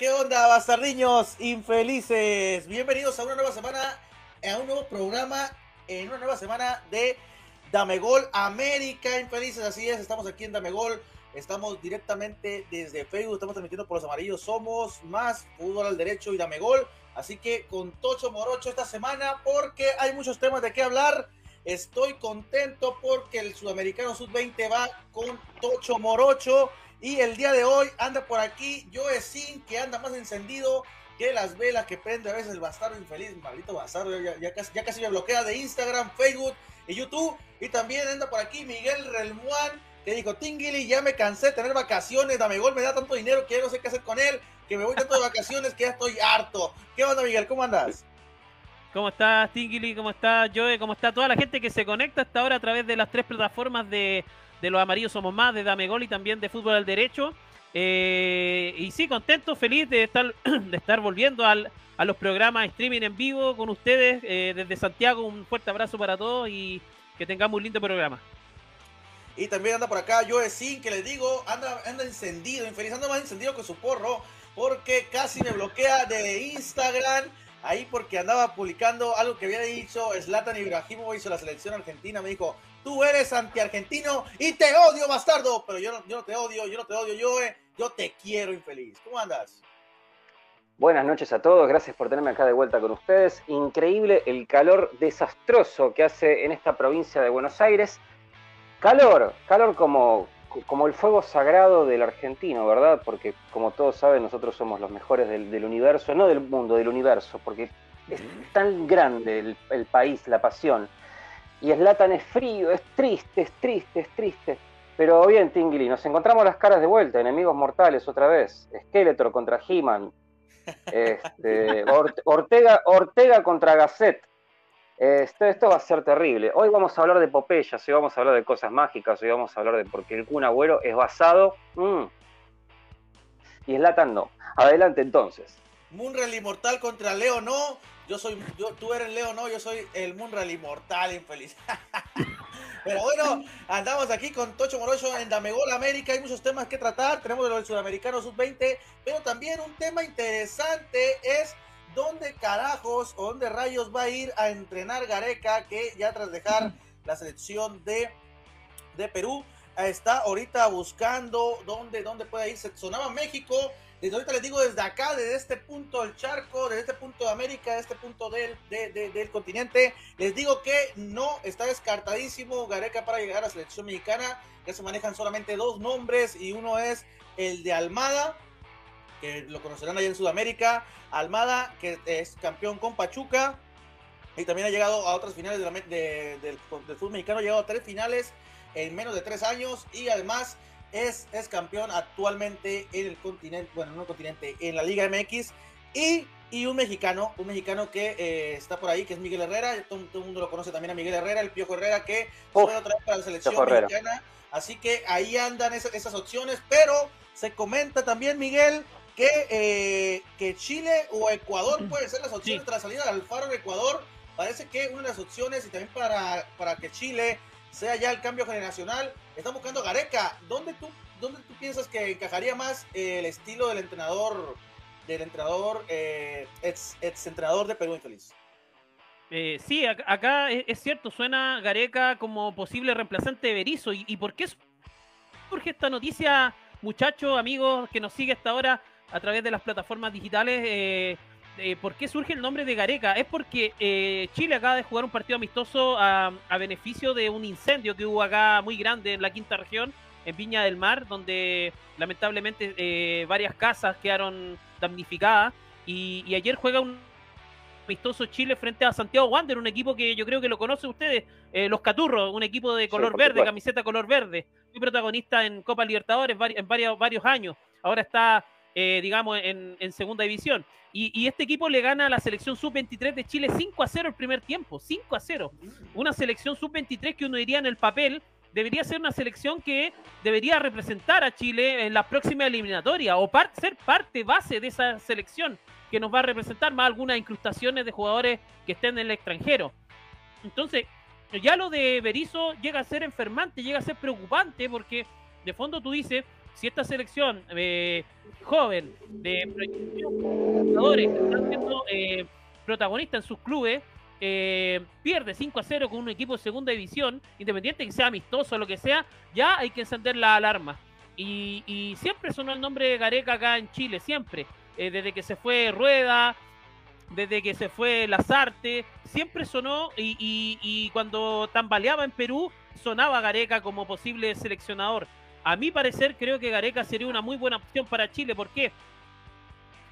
¿Qué onda, bastardiños infelices? Bienvenidos a una nueva semana, a un nuevo programa, en una nueva semana de Dame Gol América Infelices. Así es, estamos aquí en Dame Gol. Estamos directamente desde Facebook, estamos transmitiendo por los amarillos. Somos más fútbol al derecho y Dame Gol. Así que con Tocho Morocho esta semana, porque hay muchos temas de qué hablar. Estoy contento porque el sudamericano sub-20 va con Tocho Morocho. Y el día de hoy anda por aquí Joe Sin, que anda más encendido que las velas que prende a veces el bastardo infeliz, maldito bastardo, ya, casi, ya casi me bloquea de Instagram, Facebook y YouTube. Y también anda por aquí Miguel Relmuán, que dijo, Tingili, ya me cansé de tener vacaciones, dame gol, me da tanto dinero que ya no sé qué hacer con él, que me voy tanto de vacaciones que ya estoy harto. ¿Qué onda, Miguel? ¿Cómo andas? ¿Cómo estás, Tingili? ¿Cómo estás, Joe? ¿Cómo está toda la gente que se conecta hasta ahora a través de las tres plataformas de de los amarillos somos más, de Dame Gol y también de Fútbol al Derecho. Eh, y sí, contento, feliz de estar, de estar volviendo al, a los programas streaming en vivo con ustedes eh, desde Santiago. Un fuerte abrazo para todos y que tengamos un lindo programa. Y también anda por acá Joe Sin, que les digo, anda, anda encendido, infeliz, anda más encendido que su porro, porque casi me bloquea de Instagram ahí porque andaba publicando algo que había dicho Zlatan Ibrahimovic hizo la selección argentina. Me dijo, tú eres anti-argentino y te odio, bastardo. Pero yo no, yo no te odio, yo no te odio, yo, yo te quiero, infeliz. ¿Cómo andas? Buenas noches a todos, gracias por tenerme acá de vuelta con ustedes. Increíble el calor desastroso que hace en esta provincia de Buenos Aires. Calor, calor como, como el fuego sagrado del argentino, ¿verdad? Porque como todos saben, nosotros somos los mejores del, universo, no del mundo, del universo, porque es tan grande el país, la pasión y Slatan es frío, es triste, es triste, es triste. Pero bien, Tingli, nos encontramos las caras de vuelta, enemigos mortales otra vez. Skeletor contra He-Man. Este, Ortega, Ortega contra Gasset. Esto, esto va a ser terrible. Hoy vamos a hablar de Popeyas, hoy vamos a hablar de cosas mágicas, hoy vamos a hablar de porque el Kun Agüero es basado. Mm, y Slatan no. Adelante entonces. Munreal Inmortal contra Leo no. Yo soy, yo, tú eres Leo, no, yo soy el Munral inmortal, infeliz. Pero bueno, andamos aquí con Tocho Morocho en Damegol América. Hay muchos temas que tratar. Tenemos el sudamericano sub-20, pero también un tema interesante es dónde carajos o dónde rayos va a ir a entrenar Gareca, que ya tras dejar la selección de, de Perú, está ahorita buscando dónde, dónde puede irse. Sonaba México desde ahorita les digo desde acá, desde este punto del charco, desde este punto de América, de este punto del, del continente, les digo que no está descartadísimo Gareca para llegar a la selección mexicana. Ya se manejan solamente dos nombres y uno es el de Almada, que lo conocerán allá en Sudamérica. Almada, que es campeón con Pachuca y también ha llegado a otras finales del, del fútbol mexicano, ha llegado a tres finales en menos de tres años y además es, es campeón actualmente en el continente, bueno, no el continente, en la Liga MX. Y, y un mexicano, un mexicano que eh, está por ahí, que es Miguel Herrera. Todo, el mundo lo conoce también a Miguel Herrera, el Piojo Herrera, que fue otra vez para la selección mexicana. Así que ahí andan esas, esas opciones, pero se comenta también, Miguel, que, eh, que Chile o Ecuador pueden ser las opciones tras la salida del Alfaro de Ecuador. Parece que una de las opciones, y también para, para que Chile sea ya el cambio generacional. Están buscando Gareca. ¿Dónde tú, dónde tú piensas que encajaría más el estilo del entrenador, del entrenador, eh, ex, entrenador de Perú Infeliz? Eh, sí, acá es, cierto, suena Gareca como posible reemplazante de Berizzo. ¿Y, por qué surge esta noticia, muchachos, amigos, que nos sigue hasta ahora a través de las plataformas digitales? Eh, eh, ¿por qué surge el nombre de Gareca? Es porque eh, Chile acaba de jugar un partido amistoso a, beneficio de un incendio que hubo acá muy grande en la quinta región, en Viña del Mar, donde lamentablemente eh, varias casas quedaron damnificadas. Y, ayer juega un amistoso Chile frente a Santiago Wander, un equipo que yo creo que lo conocen ustedes, Los Caturros, un equipo de color verde, camiseta color verde, muy protagonista en Copa Libertadores en varios, varios años. Ahora está eh, digamos, en, segunda división. Y, este equipo le gana a la selección sub-23 de Chile 5 a 0 el primer tiempo, 5 a 0. Una selección sub-23 que uno diría en el papel debería ser una selección que debería representar a Chile en la próxima eliminatoria o ser parte base de esa selección que nos va a representar, más algunas incrustaciones de jugadores que estén en el extranjero. Entonces, ya lo de Berizzo llega a ser enfermante, llega a ser preocupante porque de fondo tú dices, si esta selección eh, joven de jugadores que están siendo eh, protagonistas en sus clubes, eh, pierde 5 a 0 con un equipo de segunda división, independiente que sea amistoso o lo que sea, ya hay que encender la alarma. Y, siempre sonó el nombre de Gareca acá en Chile, siempre. desde que se fue Rueda, desde que se fue Lazarte, siempre sonó y, y, cuando tambaleaba en Perú, sonaba Gareca como posible seleccionador. A mi parecer, creo que Gareca sería una muy buena opción para Chile. ¿Por qué?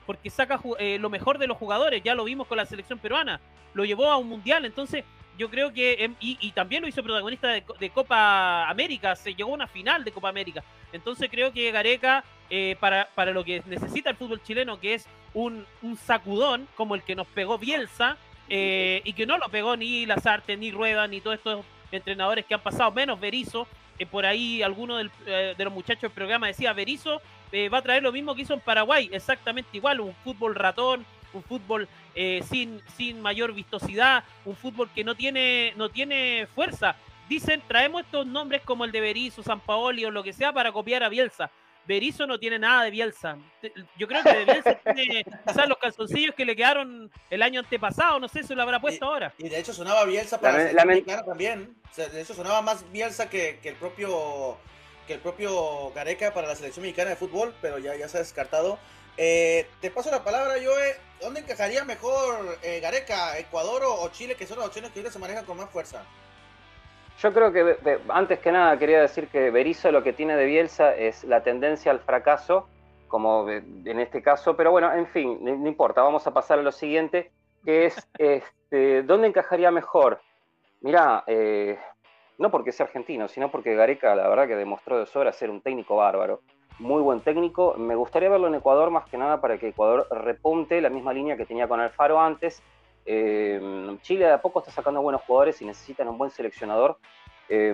Porque saca eh, lo mejor de los jugadores. Ya lo vimos con la selección peruana. Lo llevó a un mundial. Entonces, yo creo que. Em, y, también lo hizo protagonista de, Copa América. Se llegó a una final de Copa América. Entonces, creo que Gareca, eh, para, para lo que necesita el fútbol chileno, que es un, sacudón como el que nos pegó Bielsa, eh, y que no lo pegó ni Lazarte, ni Rueda, ni todos estos entrenadores que han pasado, menos Berizzo, por ahí alguno eh, de los muchachos del programa decía, Berizzo eh, va a traer lo mismo que hizo en Paraguay, exactamente igual, un fútbol ratón, un fútbol eh, sin, sin mayor vistosidad, un fútbol que no tiene, no tiene fuerza. Dicen, traemos estos nombres como el de Berizzo, San Paoli o lo que sea para copiar a Bielsa. Berizzo no tiene nada de Bielsa. Yo creo que de Bielsa tiene quizás los calzoncillos que le quedaron el año antepasado, no sé si lo habrá puesto ahora. Y de hecho sonaba Bielsa para la, la también. de hecho sonaba más Bielsa que, el propio que el propio Gareca para la selección mexicana de fútbol, pero ya, ya se ha descartado. Eh, te paso la palabra, Joe. ¿Dónde encajaría mejor eh, Gareca, Ecuador o, Chile, que son las opciones que hoy se manejan con más fuerza? Yo creo que antes que nada quería decir que Berizzo lo que tiene de Bielsa es la tendencia al fracaso, como en este caso, pero bueno, en fin, no importa, vamos a pasar a lo siguiente, que es este, ¿dónde encajaría mejor? Mirá, eh, no porque sea argentino, sino porque Gareca la verdad que demostró de sobra ser un técnico bárbaro, muy buen técnico. Me gustaría verlo en Ecuador más que nada para que Ecuador repunte la misma línea que tenía con Alfaro antes eh, Chile de a poco está sacando buenos jugadores y necesitan un buen seleccionador. Eh,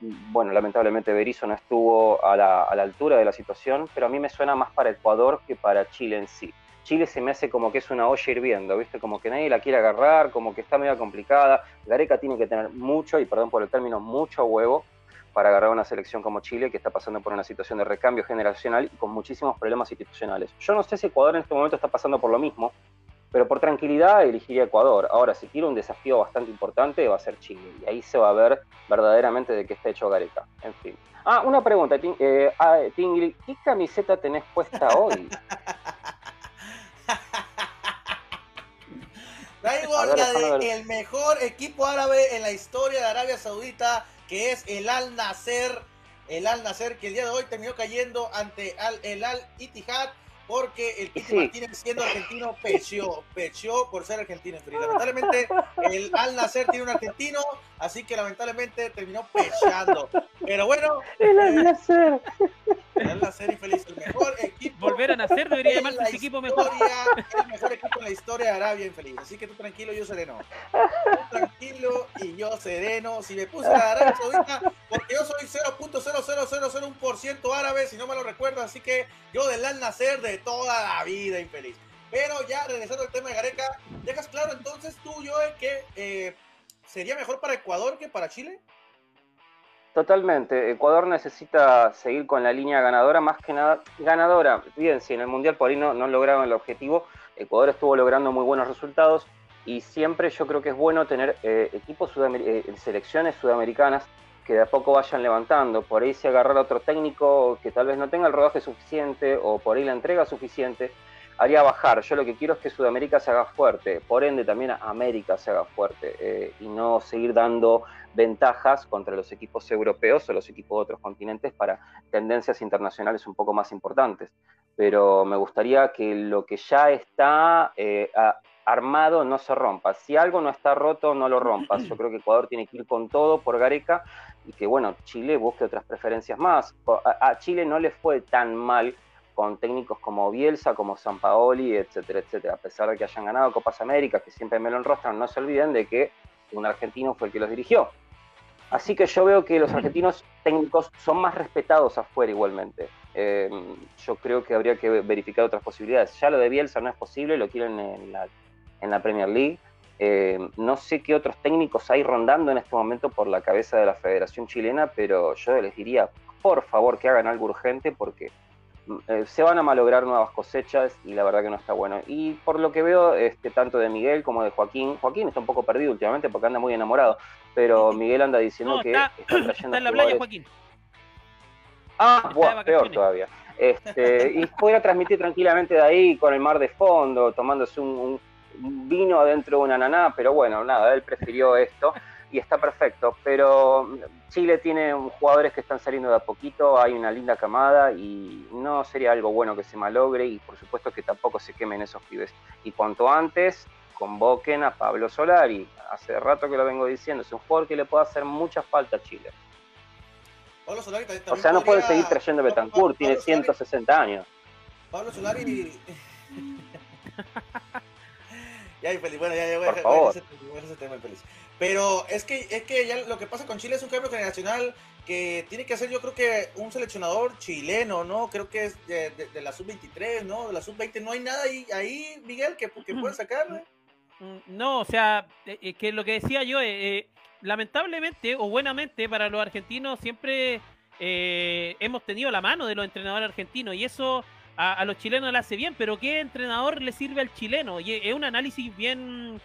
bueno, lamentablemente Berizzo no estuvo a la, altura de la situación, pero a mí me suena más para Ecuador que para Chile en sí. Chile se me hace como que es una olla hirviendo, ¿viste? Como que nadie la quiere agarrar, como que está medio complicada. Gareca tiene que tener mucho, y perdón por el término, mucho huevo para agarrar una selección como Chile que está pasando por una situación de recambio generacional y con muchísimos problemas institucionales. Yo no sé si Ecuador en este momento está pasando por lo mismo, pero por tranquilidad elegiría Ecuador. Ahora, si quiere un desafío bastante importante, va a ser Chile. Y ahí se va a ver verdaderamente de qué está hecho Gareca. En fin. Ah, una pregunta, eh, ah, ¿qué camiseta tenés puesta hoy? Traigo la de el mejor equipo árabe en la historia de Arabia Saudita, que es el Al Nasser. El Al Nasser, que el día de hoy terminó cayendo ante el Al Ittihad porque el Piti Martínez siendo argentino pecheó, pecheó por ser argentino. Lamentablemente el Al Nacer tiene un argentino, así que lamentablemente terminó pecheando. Pero bueno. El Al Nacer. El mejor equipo. Volver a nacer debería llamarse ese equipo mejor. El mejor equipo en la historia de Arabia infeliz. Así que tú tranquilo, yo sereno. Tú tranquilo y yo sereno. Si me puse la Arabia Saudita, porque yo soy 0.00001% árabe, si no me lo recuerdo, así que yo del Al Nacer de toda la vida infeliz. Pero ya regresando al tema de Gareca, ¿dejas claro entonces tú, Joe, que eh, sería mejor para Ecuador que para Chile? Totalmente. Ecuador necesita seguir con la línea ganadora, más que nada ganadora. Bien, si en el Mundial por ahí no, lograron el objetivo, Ecuador estuvo logrando muy buenos resultados y siempre yo creo que es bueno tener eh, equipos, eh, selecciones sudamericanas que de a poco vayan levantando. Por ahí se agarrar otro técnico que tal vez no tenga el rodaje suficiente o por ahí la entrega suficiente, haría bajar. Yo lo que quiero es que Sudamérica se haga fuerte, por ende también América se haga fuerte eh, y no seguir dando ventajas contra los equipos europeos o los equipos de otros continentes para tendencias internacionales un poco más importantes. Pero me gustaría que lo que ya está eh, armado no se rompa. Si algo no está roto, no lo rompas. Yo creo que Ecuador tiene que ir con todo por Gareca y que, bueno, Chile busque otras preferencias más. A, Chile no le fue tan mal con técnicos como Bielsa, como San Paoli, etcétera, etcétera. A pesar de que hayan ganado Copas Américas, que siempre me lo enrostran, no se olviden de que un argentino fue el que los dirigió. Así que yo veo que los argentinos técnicos son más respetados afuera igualmente. Eh, yo creo que habría que verificar otras posibilidades. Ya lo de Bielsa no es posible, lo quieren en la, en la Premier League. Eh, no sé qué otros técnicos hay rondando en este momento por la cabeza de la Federación Chilena, pero yo les diría, por favor que hagan algo urgente porque eh, se van a malograr nuevas cosechas y la verdad que no está bueno. Y por lo que veo, este, tanto de Miguel como de Joaquín, Joaquín está un poco perdido últimamente porque anda muy enamorado, pero Miguel anda diciendo que está, trayendo en la playa, Joaquín. Ah, peor todavía. Este, y pudiera transmitir tranquilamente de ahí con el mar de fondo, tomándose un, vino adentro de una ananá, pero bueno, nada, él prefirió esto y está perfecto. Pero Chile tiene jugadores que están saliendo de a poquito, hay una linda camada y no sería algo bueno que se malogre y por supuesto que tampoco se quemen esos pibes. Y cuanto antes convoquen a Pablo Solari, hace rato que lo vengo diciendo, es un jugador que le puede hacer mucha falta a Chile. Pablo Solari también, O sea, no pueden seguir trayendo Betancourt, tiene 160 años. Pablo Solari. ya, infeliz. Bueno, ya, ya voy, Por favor. Voy a ese tema infeliz. Pero es que, es que ya lo que pasa con Chile es un cambio generacional que tiene que hacer, yo creo que un seleccionador chileno, ¿no? Creo que es de, la sub-23, ¿no? De la sub-20. No hay nada ahí, ahí Miguel, que, que pueda sacar, ¿no? Mm, no, o sea, eh, eh, que lo que decía yo, eh, lamentablemente o buenamente para los argentinos siempre eh, hemos tenido la mano de los entrenadores argentinos y eso a, los chilenos le hace bien, pero ¿qué entrenador le sirve al chileno? Y es un análisis bien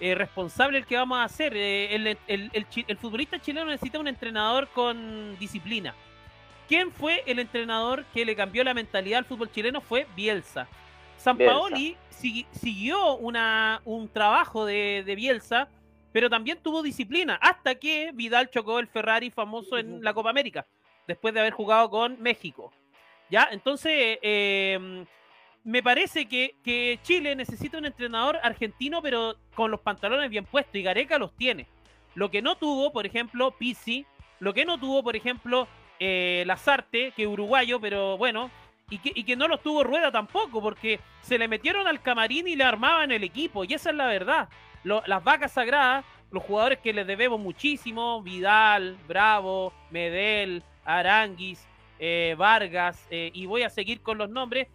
eh, responsable el que vamos a hacer. Eh, el, el, futbolista chileno necesita un entrenador con disciplina. ¿Quién fue el entrenador que le cambió la mentalidad al fútbol chileno? Fue Bielsa. San Paoli siguió una, un trabajo de, de Bielsa pero también tuvo disciplina, hasta que Vidal chocó el Ferrari famoso en la Copa América, después de haber jugado con México. ¿Ya? Entonces, em, me parece que, Chile necesita un entrenador argentino, pero con los pantalones bien puestos, y Gareca los tiene. Lo que no tuvo, por ejemplo, Pizzi, lo que no tuvo, por ejemplo, eh, Lazarte, que uruguayo, pero bueno, y que, y que no los tuvo Rueda tampoco, porque se le metieron al camarín y le armaban el equipo, y esa es la verdad las vacas sagradas, los jugadores que les debemos muchísimo, Vidal, Bravo, Medel, Aranguis, eh, Vargas, eh, y voy a seguir con los nombres.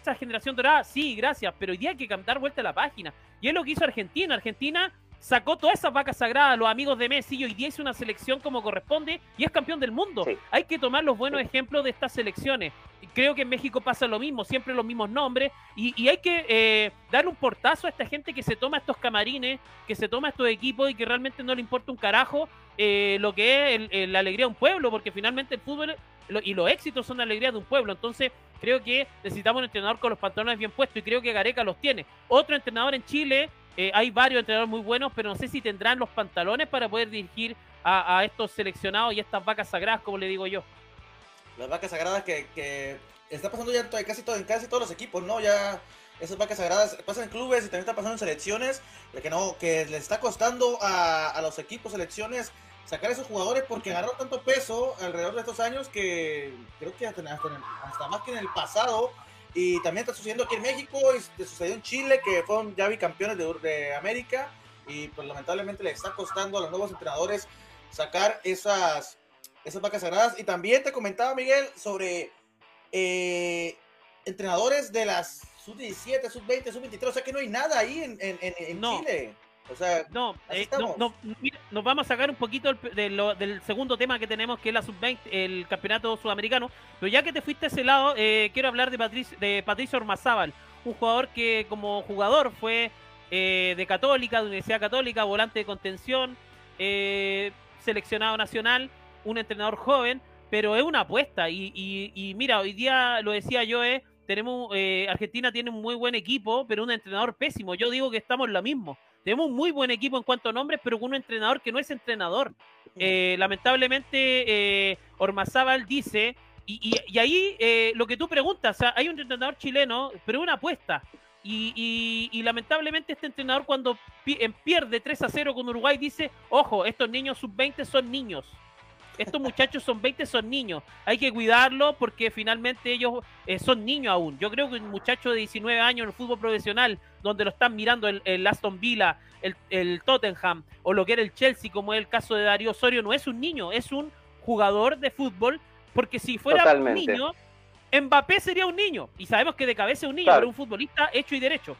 Esa generación dorada, sí, gracias, pero hoy día hay que dar vuelta a la página. Y es lo que hizo Argentina. Argentina sacó todas esas vacas sagradas, los amigos de Messi, y hoy día hizo una selección como corresponde y es campeón del mundo. Hay que tomar los buenos ejemplos de estas selecciones. Creo que en México pasa lo mismo, siempre los mismos nombres, y, hay que eh, dar un portazo a esta gente que se toma estos camarines, que se toma estos equipos y que realmente no le importa un carajo eh, lo que es la alegría de un pueblo, porque finalmente el fútbol y los éxitos son la alegría de un pueblo. Entonces, creo que necesitamos un entrenador con los pantalones bien puestos y creo que Gareca los tiene. Otro entrenador en Chile eh, hay varios entrenadores muy buenos, pero no sé si tendrán los pantalones para poder dirigir a, estos seleccionados y estas vacas sagradas, como le digo yo. Las vacas sagradas que, está pasando ya en casi, todo, en casi todos los equipos, ¿no? Ya esas vacas sagradas pasan en clubes y también está pasando en selecciones, que no, que les está costando a, los equipos, selecciones, sacar esos jugadores porque agarraron tanto peso alrededor de estos años que creo que hasta más que en el pasado y también está sucediendo aquí en México, y sucedió en Chile, que fueron ya bicampeones de, de América. Y pues lamentablemente le está costando a los nuevos entrenadores sacar esas, esas vacas sagradas. Y también te comentaba, Miguel, sobre eh, entrenadores de las sub-17, sub-20, sub-23. O sea que no hay nada ahí en, en, en Chile. O sea, no, eh, no, nos vamos a sacar un poquito del, segundo tema que tenemos, que es la sub-20, el campeonato sudamericano. Pero ya que te fuiste a ese lado, eh, quiero hablar de, Patricio, de Patricio Ormazábal, un jugador que como jugador fue eh, de Católica, de Universidad Católica, volante de contención, seleccionado nacional, un entrenador joven, pero es una apuesta. Y, mira, hoy día lo decía yo, tenemos Argentina tiene un muy buen equipo, pero un entrenador pésimo. Yo digo que estamos en lo mismo. Tenemos un muy buen equipo en cuanto a nombres, pero con un entrenador que no es entrenador. Eh, lamentablemente, eh, Ormazábal dice, y, ahí eh, lo que tú preguntas, hay un entrenador chileno, pero una apuesta. Y, lamentablemente este entrenador cuando pierde 3 a 0 con Uruguay dice, ojo, estos niños sub-20 son niños. Estos muchachos son 20, son niños. Hay que cuidarlos porque finalmente ellos eh, son niños aún. Yo creo que un muchacho de 19 años en el fútbol profesional, donde lo están mirando el, Aston Villa, el, Tottenham o lo que era el Chelsea, como es el caso de Darío Osorio, no es un niño, es un jugador de fútbol. Porque si fuera un niño, Mbappé sería un niño. Y sabemos que de cabeza es un niño, pero un futbolista hecho y derecho.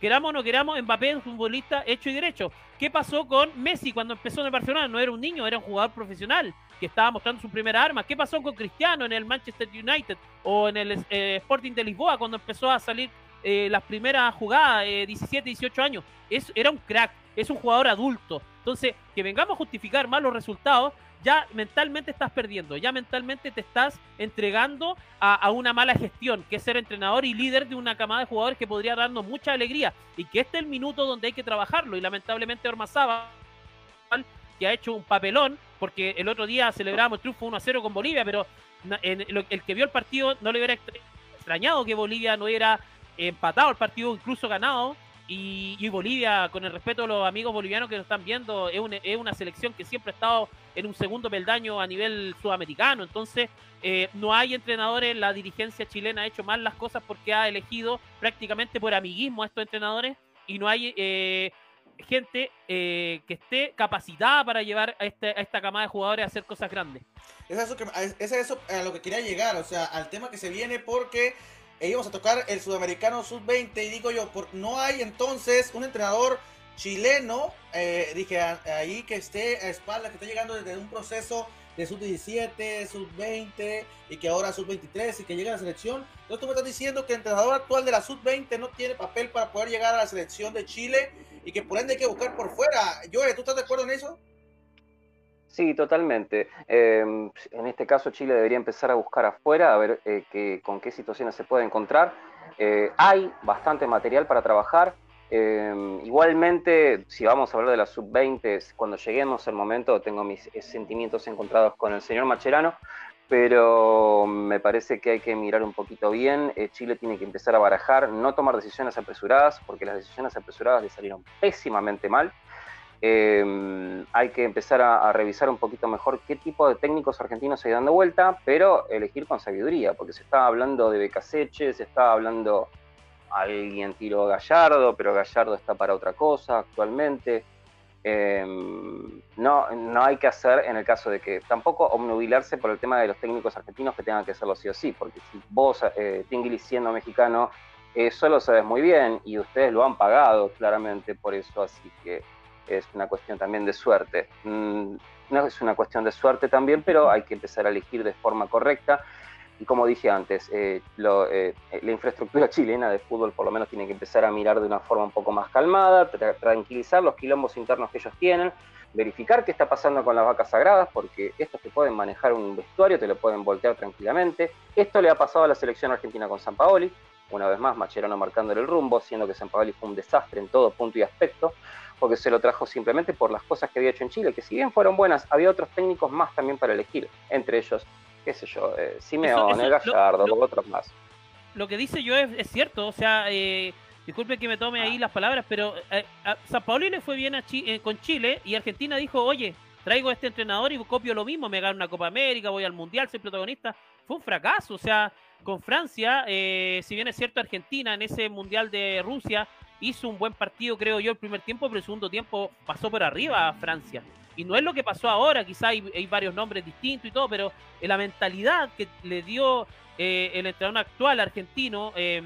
queramos o no queramos, Mbappé es un futbolista hecho y derecho. ¿Qué pasó con Messi cuando empezó en el Barcelona? No era un niño, era un jugador profesional que estaba mostrando su primera arma. ¿Qué pasó con Cristiano en el Manchester United o en el eh, Sporting de Lisboa cuando empezó a salir eh, las primeras jugadas, 17, eh, 18 años? Es, era un crack, es un jugador adulto. Entonces, que vengamos a justificar más los resultados ya mentalmente estás perdiendo, ya mentalmente te estás entregando a, una mala gestión, que es ser entrenador y líder de una camada de jugadores que podría darnos mucha alegría y que este es el minuto donde hay que trabajarlo y lamentablemente Ormazábal que ha hecho un papelón, porque el otro día celebramos el triunfo 1 a 0 con Bolivia, pero el que vio el partido no le hubiera extrañado que Bolivia no hubiera empatado el partido, incluso ganado, y, Bolivia, con el respeto a los amigos bolivianos que nos están viendo, es, es una selección que siempre ha estado en un segundo peldaño a nivel sudamericano. Entonces, eh, no hay entrenadores, la dirigencia chilena ha hecho mal las cosas porque ha elegido prácticamente por amiguismo a estos entrenadores y no hay eh, gente eh, que esté capacitada para llevar a, este, a esta camada de jugadores a hacer cosas grandes. Es eso, es eso a lo que quería llegar, o sea, al tema que se viene porque íbamos a tocar el sudamericano sub-20 y digo yo, por, no hay entonces un entrenador chileno, eh, dije ahí que esté a espalda, que esté llegando desde un proceso de sub-17, sub-20 y que ahora sub-23 y que llegue a la selección. Entonces tú me estás diciendo que el entrenador actual de la sub-20 no tiene papel para poder llegar a la selección de Chile y que por ende hay que buscar por fuera. Joe, ¿tú estás de acuerdo en eso? Sí, totalmente. Em, en este caso Chile debería empezar a buscar afuera, a ver eh, con qué situaciones se puede encontrar. Eh, hay bastante material para trabajar. Em, igualmente, si vamos a hablar de la sub-20, cuando lleguemos al momento, tengo mis eh, sentimientos encontrados con el señor Macherano, pero me parece que hay que mirar un poquito bien. Chile tiene que empezar a barajar, no tomar decisiones apresuradas, porque las decisiones apresuradas le salieron pésimamente mal. Eh, hay que empezar a, revisar un poquito mejor qué tipo de técnicos argentinos se dando vuelta, pero elegir con sabiduría, porque se está hablando de Becaseche, se está hablando alguien tiró Gallardo, pero Gallardo está para otra cosa actualmente. Em, no, no hay que hacer en el caso de que tampoco obnubilarse por el tema de los técnicos argentinos que tengan que hacerlo sí o sí, porque si vos, eh, siendo mexicano, eso lo sabes muy bien y ustedes lo han pagado claramente por eso, así que es una cuestión también de suerte. Mm, no es una cuestión de suerte también, pero hay que empezar a elegir de forma correcta. Y como dije antes, eh, eh, la infraestructura chilena de fútbol por lo menos tiene que empezar a mirar de una forma un poco más calmada, tranquilizar los quilombos internos que ellos tienen, verificar qué está pasando con las vacas sagradas, porque estos te pueden manejar un vestuario, te lo pueden voltear tranquilamente. Esto le ha pasado a la selección argentina con San Paoli, una vez más Macherano marcándole el rumbo, siendo que San Paoli fue un desastre en todo punto y aspecto porque se lo trajo simplemente por las cosas que había hecho en Chile, que si bien fueron buenas, había otros técnicos más también para elegir, entre ellos, qué sé yo, eh, Simeone, Gallardo, otros más. Lo que dice yo es, cierto, o sea, eh, disculpe que me tome ahí las palabras, pero eh, a San le fue bien eh, con Chile y Argentina dijo, oye, traigo a este entrenador y copio lo mismo, me gano una Copa América, voy al Mundial, soy protagonista. Fue un fracaso, o sea, con Francia, si bien es cierto Argentina en ese Mundial de Rusia hizo un buen partido, creo yo, el primer tiempo, pero el segundo tiempo pasó por arriba a Francia. Y no es lo que pasó ahora, quizá hay, varios nombres distintos y todo, pero la mentalidad que le dio eh, el entrenador actual argentino, em,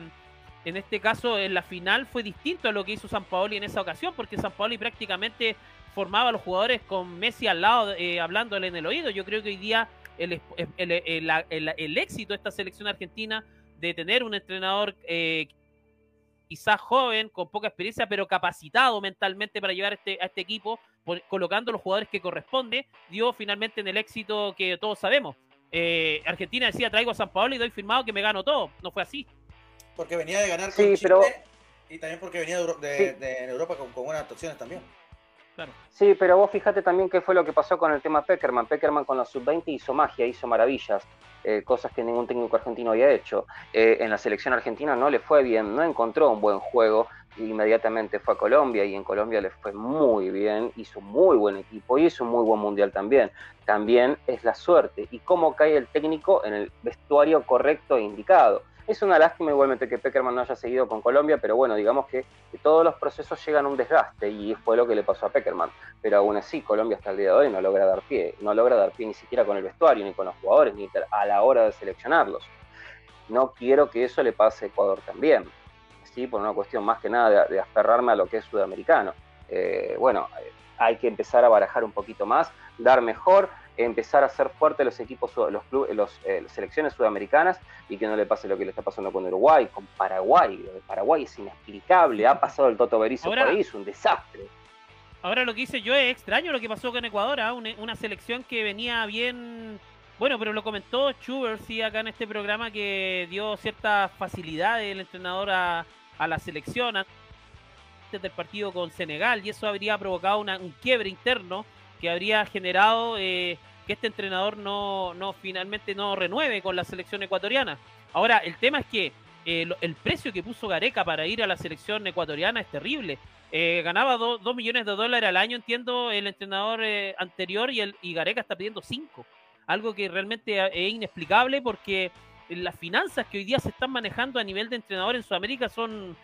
en este caso en la final, fue distinto a lo que hizo San Paoli en esa ocasión, porque San Paoli prácticamente formaba a los jugadores con Messi al lado, eh, hablándole en el oído. Yo creo que hoy día el, el, éxito de esta selección argentina de tener un entrenador eh, quizás joven, con poca experiencia, pero capacitado mentalmente para llevar este, a este equipo, colocando los jugadores que corresponde, dio finalmente en el éxito que todos sabemos. Eh, Argentina decía, traigo a San Paolo y doy firmado que me gano todo. No fue así. Porque venía de ganar con Chile y también porque venía de, Europa con, con buenas actuaciones también. Sí, pero vos fíjate también qué fue lo que pasó con el tema Peckerman. Peckerman con la sub-20 hizo magia, hizo maravillas, eh, cosas que ningún técnico argentino había hecho. Eh, en la selección argentina no le fue bien, no encontró un buen juego, inmediatamente fue a Colombia y en Colombia le fue muy bien, hizo muy buen equipo y hizo un muy buen mundial también. También es la suerte y cómo cae el técnico en el vestuario correcto e indicado. Es una lástima igualmente que Peckerman no haya seguido con Colombia, pero bueno, digamos que, todos los procesos llegan a un desgaste y fue lo que le pasó a Peckerman. Pero aún así, Colombia hasta el día de hoy no logra dar pie, no logra dar pie ni siquiera con el vestuario, ni con los jugadores, ni a la hora de seleccionarlos. No quiero que eso le pase a Ecuador también. ¿sí? por una cuestión más que nada de, aferrarme a lo que es sudamericano. Eh, bueno, hay que empezar a barajar un poquito más, dar mejor, empezar a hacer fuerte los equipos, los, los eh, las selecciones sudamericanas y que no le pase lo que le está pasando con Uruguay, con Paraguay. Lo de Paraguay es inexplicable, ha pasado el Toto Berizzo por ahí, es un desastre. Ahora lo que dice yo es extraño lo que pasó con Ecuador, ¿ah? una, selección que venía bien, bueno, pero lo comentó Schubert sí acá en este programa que dio cierta facilidad el entrenador a, la selección antes del partido con Senegal y eso habría provocado un quiebre interno que habría generado eh, que este entrenador no, no finalmente no renueve con la selección ecuatoriana. Ahora, el tema es que eh, el precio que puso Gareca para ir a la selección ecuatoriana es terrible. Eh, ganaba 2 millones de dólares al año, entiendo, el entrenador anterior y, el, Gareca está pidiendo 5. Algo que realmente es inexplicable porque las finanzas que hoy día se están manejando a nivel de entrenador en Sudamérica son,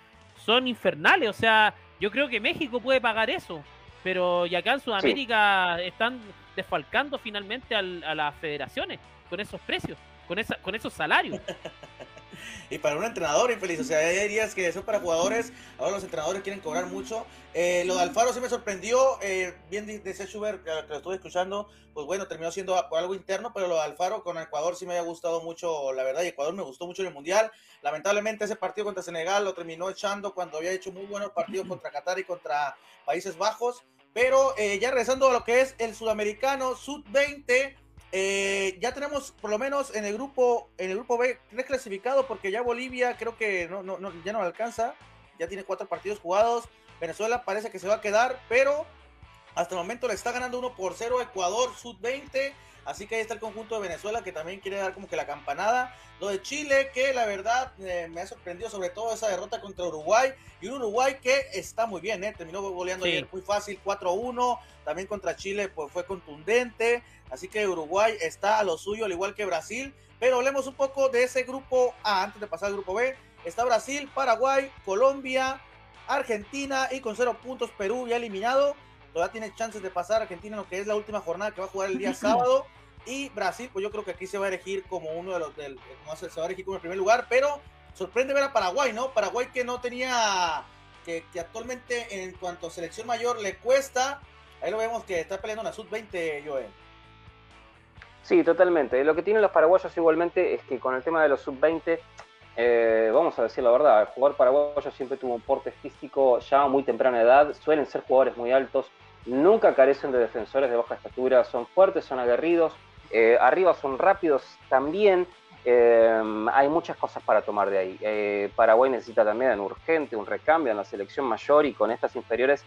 son infernales. O sea, yo creo que México puede pagar eso. Pero y acá en Sudamérica están desfalcando finalmente a las federaciones con esos precios, con, esa, con esos salarios. y para un entrenador infeliz, o sea, días que son para jugadores, ahora los entrenadores quieren cobrar mucho. Eh, lo de Alfaro sí me sorprendió, eh, bien dice Schubert, que, lo estuve escuchando, pues bueno, terminó siendo algo interno, pero lo de Alfaro con Ecuador sí me había gustado mucho, la verdad, y Ecuador me gustó mucho en el Mundial. Lamentablemente ese partido contra Senegal lo terminó echando cuando había hecho muy buenos partidos contra Qatar y contra Países Bajos. Pero eh, ya regresando a lo que es el sudamericano sub-20, eh, ya tenemos por lo menos en el grupo en el grupo B tres clasificados porque ya Bolivia creo que no, no, ya no alcanza, ya tiene cuatro partidos jugados. Venezuela parece que se va a quedar, pero hasta el momento le está ganando 1 por 0 Ecuador sub-20. Así que ahí está el conjunto de Venezuela que también quiere dar como que la campanada. Lo de Chile, que la verdad eh, me ha sorprendido sobre todo esa derrota contra Uruguay. Y un Uruguay que está muy bien, ¿eh? terminó goleando ayer muy fácil 4-1. También contra Chile pues, fue contundente. Así que Uruguay está a lo suyo, al igual que Brasil. Pero hablemos un poco de ese grupo A antes de pasar al grupo B. Está Brasil, Paraguay, Colombia, Argentina y con cero puntos Perú ya eliminado. Todavía tiene chances de pasar Argentina en lo que es la última jornada que va a jugar el día sábado. Y Brasil, pues yo creo que aquí se va a elegir como uno de los del, se va a elegir como el primer lugar, pero sorprende ver a Paraguay, ¿no? Paraguay que no tenía, que, actualmente en cuanto a selección mayor le cuesta, ahí lo vemos que está peleando una sub-20, Joel. Sí, totalmente. Lo que tienen los paraguayos igualmente es que con el tema de los sub-20, eh, vamos a decir la verdad, el jugador paraguayo siempre tuvo un porte físico ya a muy temprana edad, suelen ser jugadores muy altos, nunca carecen de defensores de baja estatura, son fuertes, son aguerridos, eh, arriba son rápidos también. Eh, hay muchas cosas para tomar de ahí. Paraguay necesita también un urgente, un recambio en la selección mayor y con estas inferiores,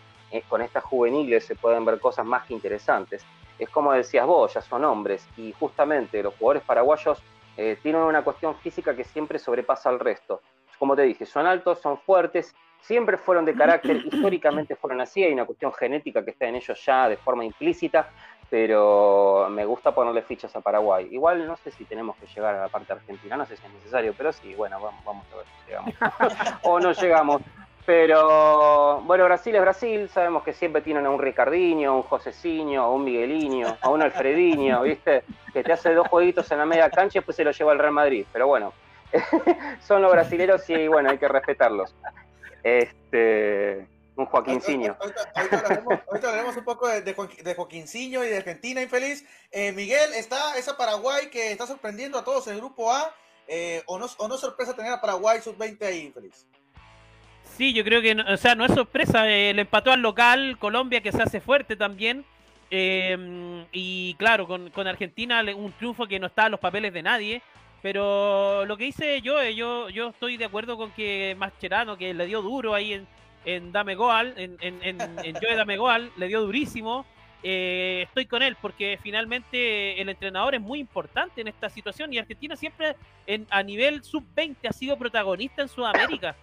con estas juveniles se pueden ver cosas más que interesantes. Es como decías vos, ya son hombres y justamente los jugadores paraguayos tienen una cuestión física que siempre sobrepasa al resto. Como te dije, son altos, son fuertes, siempre fueron de carácter, históricamente fueron así, hay una cuestión genética que está en ellos ya de forma implícita, pero me gusta ponerle fichas a Paraguay. Igual no sé si tenemos que llegar a la parte argentina, no sé si es necesario, pero sí, bueno, vamos, vamos a ver si llegamos. o no llegamos. Pero bueno, Brasil es Brasil, sabemos que siempre tienen a un Ricardinho, un Josecinho, a un Miguelinho, a un Alfredinho, ¿viste? Que te hace dos jueguitos en la media cancha y después se lo lleva al Real Madrid. Pero bueno, son los brasileros y bueno, hay que respetarlos. Este, un Joaquincinho. Ahorita, hablaremos, un poco de, de, y de Argentina infeliz. Eh, Miguel, está esa Paraguay que está sorprendiendo a todos en el grupo A. Eh, o, no, ¿O no sorpresa tener a Paraguay sub-20 ahí, infeliz? Sí, yo creo que, o sea, no es sorpresa. Eh, el empató al local, Colombia que se hace fuerte también. y claro, con, con, Argentina un triunfo que no está en los papeles de nadie. Pero lo que hice yo, yo, yo estoy de acuerdo con que Mascherano, que le dio duro ahí en, Dame Goal, en, en Joe Dame Goal, le dio durísimo. Eh, estoy con él porque finalmente el entrenador es muy importante en esta situación y Argentina siempre en, a nivel sub-20 ha sido protagonista en Sudamérica.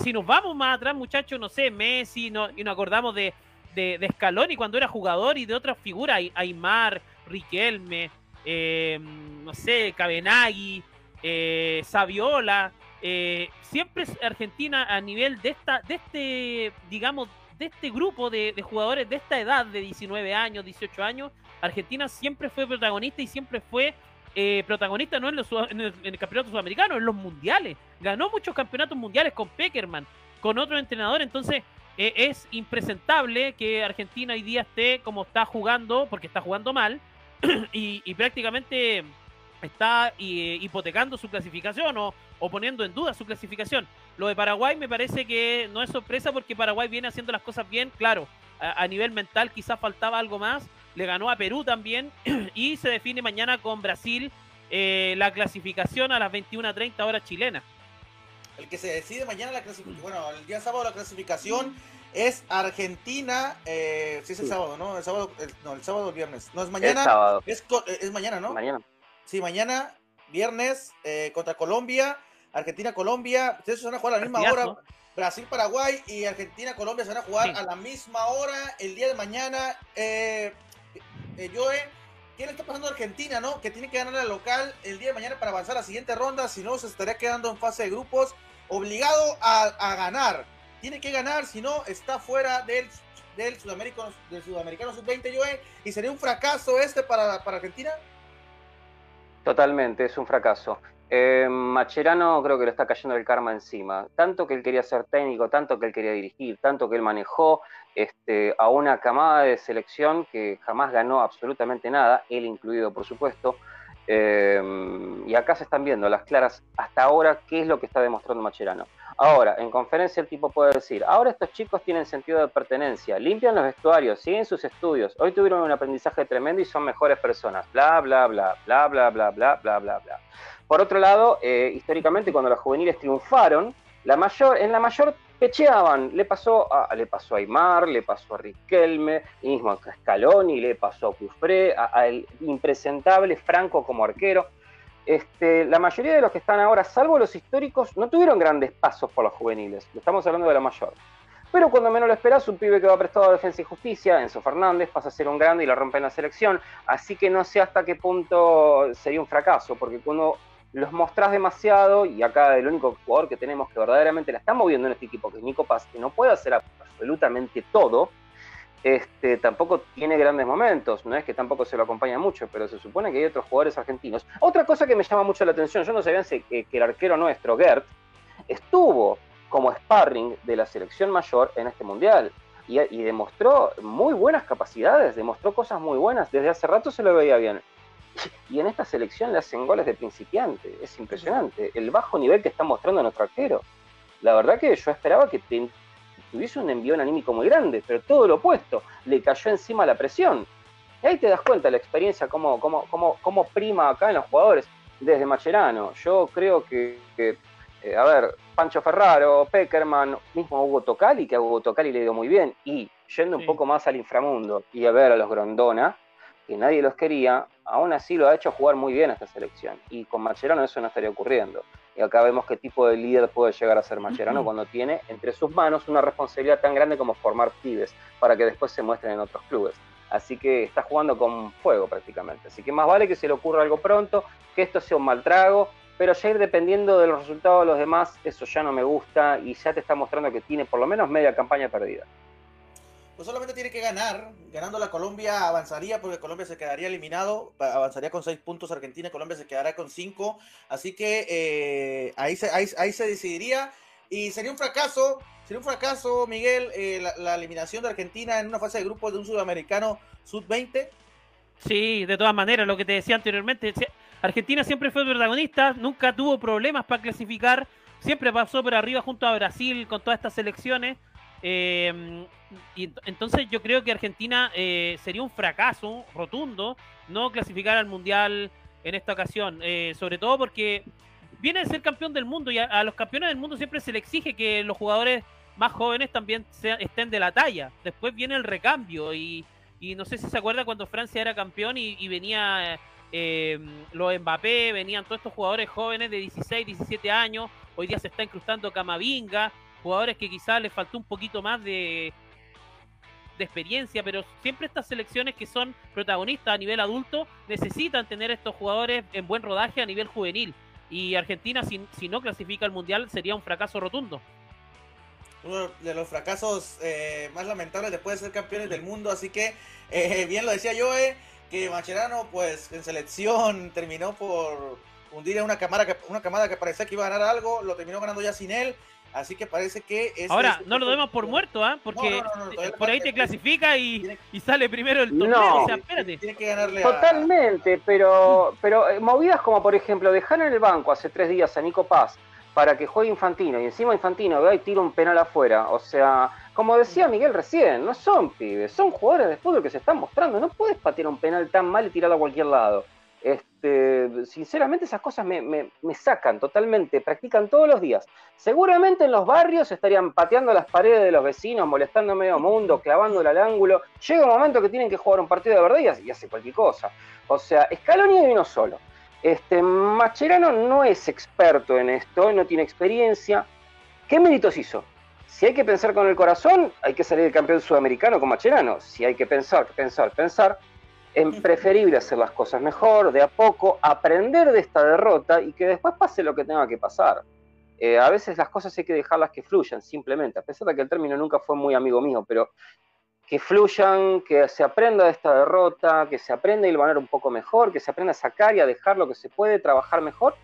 Si nos vamos más atrás, muchachos, no sé, Messi, no, y nos acordamos de, de, de Scaloni cuando era jugador y de otras figuras, Aymar, Riquelme, eh, no sé, Cabenagui, eh, Saviola, eh, siempre Argentina a nivel de esta, de este, digamos, de este grupo de, jugadores de esta edad, de 19 años, 18 años, Argentina siempre fue protagonista y siempre fue eh, protagonista no en, los, en, el, campeonato sudamericano, en los mundiales. Ganó muchos campeonatos mundiales con Peckerman. con otro entrenador. Entonces, eh, es impresentable que Argentina hoy día esté como está jugando, porque está jugando mal, y, prácticamente está eh, hipotecando su clasificación o, poniendo en duda su clasificación. Lo de Paraguay me parece que no es sorpresa porque Paraguay viene haciendo las cosas bien, claro, a, nivel mental quizás faltaba algo más, le ganó a Perú también y se define mañana con Brasil eh, la clasificación a las 21.30 horas chilenas. El que se decide mañana la clasificación, bueno, el día sábado la clasificación es Argentina, eh, sí es el sábado, ¿no? El sábado, no, el sábado o el viernes. No, es mañana. Es, es, mañana, ¿no? Mañana. Sí, mañana, viernes, eh, contra Colombia, Argentina-Colombia. Ustedes se van a jugar a la misma hora. Brasil-Paraguay y Argentina-Colombia se van a jugar a la misma hora el día de mañana. Eh, eh, Joe, ¿qué le está pasando a Argentina, no? Que tiene que ganar al local el día de mañana para avanzar a la siguiente ronda, si no se estaría quedando en fase de grupos, obligado a, ganar. Tiene que ganar, si no está fuera del, del sudamericano, del sudamericano sub-20, Joe, y sería un fracaso este para, para Argentina. Totalmente, es un fracaso. Eh, Macherano creo que le está cayendo el karma encima. Tanto que él quería ser técnico, tanto que él quería dirigir, tanto que él manejó este, a una camada de selección que jamás ganó absolutamente nada, él incluido por supuesto. Eh, y acá se están viendo las claras hasta ahora qué es lo que está demostrando Macherano. Ahora, en conferencia el tipo puede decir, ahora estos chicos tienen sentido de pertenencia, limpian los vestuarios, siguen sus estudios, hoy tuvieron un aprendizaje tremendo y son mejores personas, bla, bla, bla, bla, bla, bla, bla, bla, bla, bla. Por otro lado, eh, históricamente cuando los juveniles triunfaron, en la mayor pecheaban. Le pasó a, le pasó a Aymar, le pasó a Riquelme, mismo a Scaloni, le pasó a Cufré, al impresentable Franco como arquero. Este, la mayoría de los que están ahora, salvo los históricos, no tuvieron grandes pasos por los juveniles. Estamos hablando de la mayor. Pero cuando menos lo esperas, un pibe que va prestado a Defensa y Justicia, Enzo Fernández, pasa a ser un grande y la rompe en la selección. Así que no sé hasta qué punto sería un fracaso, porque cuando los mostrás demasiado, y acá el único jugador que tenemos que verdaderamente la está moviendo en este equipo, que es Nico Paz, que no puede hacer absolutamente todo, este, tampoco tiene grandes momentos, no es que tampoco se lo acompaña mucho, pero se supone que hay otros jugadores argentinos. Otra cosa que me llama mucho la atención, yo no sabía que, el arquero nuestro, Gert, estuvo como sparring de la selección mayor en este mundial. Y, demostró muy buenas capacidades, demostró cosas muy buenas. Desde hace rato se lo veía bien. Y en esta selección le hacen goles de principiante. Es impresionante. El bajo nivel que está mostrando nuestro arquero. La verdad que yo esperaba que tuviese un envío anímico muy grande, pero todo lo opuesto. Le cayó encima la presión. Y ahí te das cuenta la experiencia, cómo, cómo, cómo, cómo prima acá en los jugadores desde Macherano. Yo creo que, eh, a ver, Pancho Ferraro, Peckerman, mismo Hugo Tocali, que a Hugo Tocali le dio muy bien. Y yendo un poco más al inframundo y a ver a los Grondona, que nadie los quería, aún así lo ha hecho jugar muy bien a esta selección. Y con Macherano eso no estaría ocurriendo. Y acá vemos qué tipo de líder puede llegar a ser Macherano cuando tiene entre sus manos una responsabilidad tan grande como formar pibes para que después se muestren en otros clubes. Así que está jugando con fuego prácticamente. Así que más vale que se le ocurra algo pronto, que esto sea un mal trago, pero ya ir dependiendo de los resultados de los demás, eso ya no me gusta y ya te está mostrando que tiene por lo menos media campaña perdida pues solamente tiene que ganar. Ganando la Colombia avanzaría porque Colombia se quedaría eliminado. Avanzaría con seis puntos Argentina, Colombia se quedará con cinco. Así que eh, ahí, se, ahí, se decidiría. Y sería un fracaso, sería un fracaso, Miguel, eh, la, eliminación de Argentina en una fase de grupos de un sudamericano sub-20. Sí, de todas maneras, lo que te decía anteriormente, Argentina siempre fue protagonista, nunca tuvo problemas para clasificar, siempre pasó por arriba junto a Brasil con todas estas selecciones. Eh, y entonces yo creo que Argentina eh, sería un fracaso rotundo no clasificar al Mundial en esta ocasión, eh, sobre todo porque viene de ser campeón del mundo y a, los campeones del mundo siempre se le exige que los jugadores más jóvenes también estén de la talla. Después viene el recambio y, no sé si se acuerda cuando Francia era campeón y, venía eh, los Mbappé, venían todos estos jugadores jóvenes de 16, 17 años, hoy día se está incrustando Camavinga, jugadores que quizás les faltó un poquito más de, de experiencia, pero siempre estas selecciones que son protagonistas a nivel adulto necesitan tener estos jugadores en buen rodaje a nivel juvenil. Y Argentina, si, no clasifica al Mundial, sería un fracaso rotundo. Uno de los fracasos eh, más lamentables después de ser campeones del mundo, así que eh, bien lo decía yo, que Macherano pues en selección terminó por hundir a una camada que, una camada que parecía que iba a ganar algo, lo terminó ganando ya sin él. Así que parece que. Ahora, no lo demos por muerto, ¿ah? Porque por ahí te clasifica y, y, sale primero el torneo. o sea, espérate. Tiene que ganarle Totalmente, pero, pero eh, movidas como, por ejemplo, dejar en el banco hace tres días a Nico Paz para que juegue Infantino y encima Infantino vea y tira un penal afuera. O sea, como decía Miguel recién, no son pibes, son jugadores de fútbol que se están mostrando. No puedes patear un penal tan mal y tirarlo a cualquier lado. Este, sinceramente esas cosas me, sacan totalmente, practican todos los días. Seguramente en los barrios estarían pateando las paredes de los vecinos, molestando a medio mundo, clavándola al ángulo. Llega un momento que tienen que jugar un partido de verdad y hace cualquier cosa. O sea, Scaloni vino solo. Este, Macherano no es experto en esto, no tiene experiencia. ¿Qué méritos hizo? Si hay que pensar con el corazón, hay que salir campeón sudamericano con Macherano. Si hay que pensar, pensar, pensar, es preferible hacer las cosas mejor, de a poco, aprender de esta derrota y que después pase lo que tenga que pasar. Eh, a veces las cosas hay que dejarlas que fluyan, simplemente, a pesar de que el término nunca fue muy amigo mío, pero que fluyan, que se aprenda de esta derrota, que se aprenda a ilvanar un poco mejor, que se aprenda a sacar y a dejar lo que se puede, trabajar mejor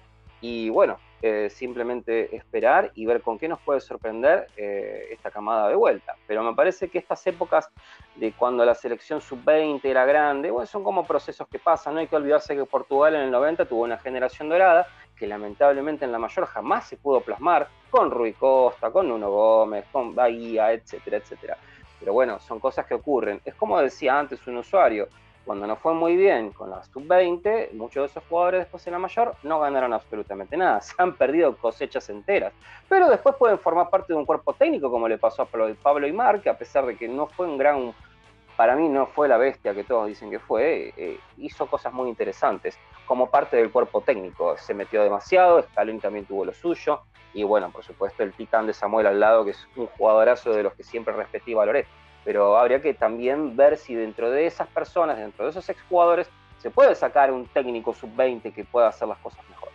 y bueno, eh, simplemente esperar y ver con qué nos puede sorprender eh, esta camada de vuelta. Pero me parece que estas épocas de cuando la selección sub-20 era grande, bueno, son como procesos que pasan, no hay que olvidarse que Portugal en el 90 tuvo una generación dorada que lamentablemente en la mayor jamás se pudo plasmar con Rui Costa, con Nuno Gómez, con Bahía, etcétera, etcétera. Pero bueno, son cosas que ocurren. Es como decía antes un usuario, cuando no fue muy bien con la sub-20, muchos de esos jugadores después en la mayor no ganaron absolutamente nada, se han perdido cosechas enteras, pero después pueden formar parte de un cuerpo técnico como le pasó a Pablo Aymar, que a pesar de que no fue un gran, para mí no fue la bestia que todos dicen que fue, eh, hizo cosas muy interesantes como parte del cuerpo técnico, se metió demasiado, Scaloni también tuvo lo suyo, y bueno, por supuesto el titán de Samuel al lado, que es un jugadorazo de los que siempre respeté y valoré pero habría que también ver si dentro de esas personas, dentro de esos exjugadores, se puede sacar un técnico sub-20 que pueda hacer las cosas mejor.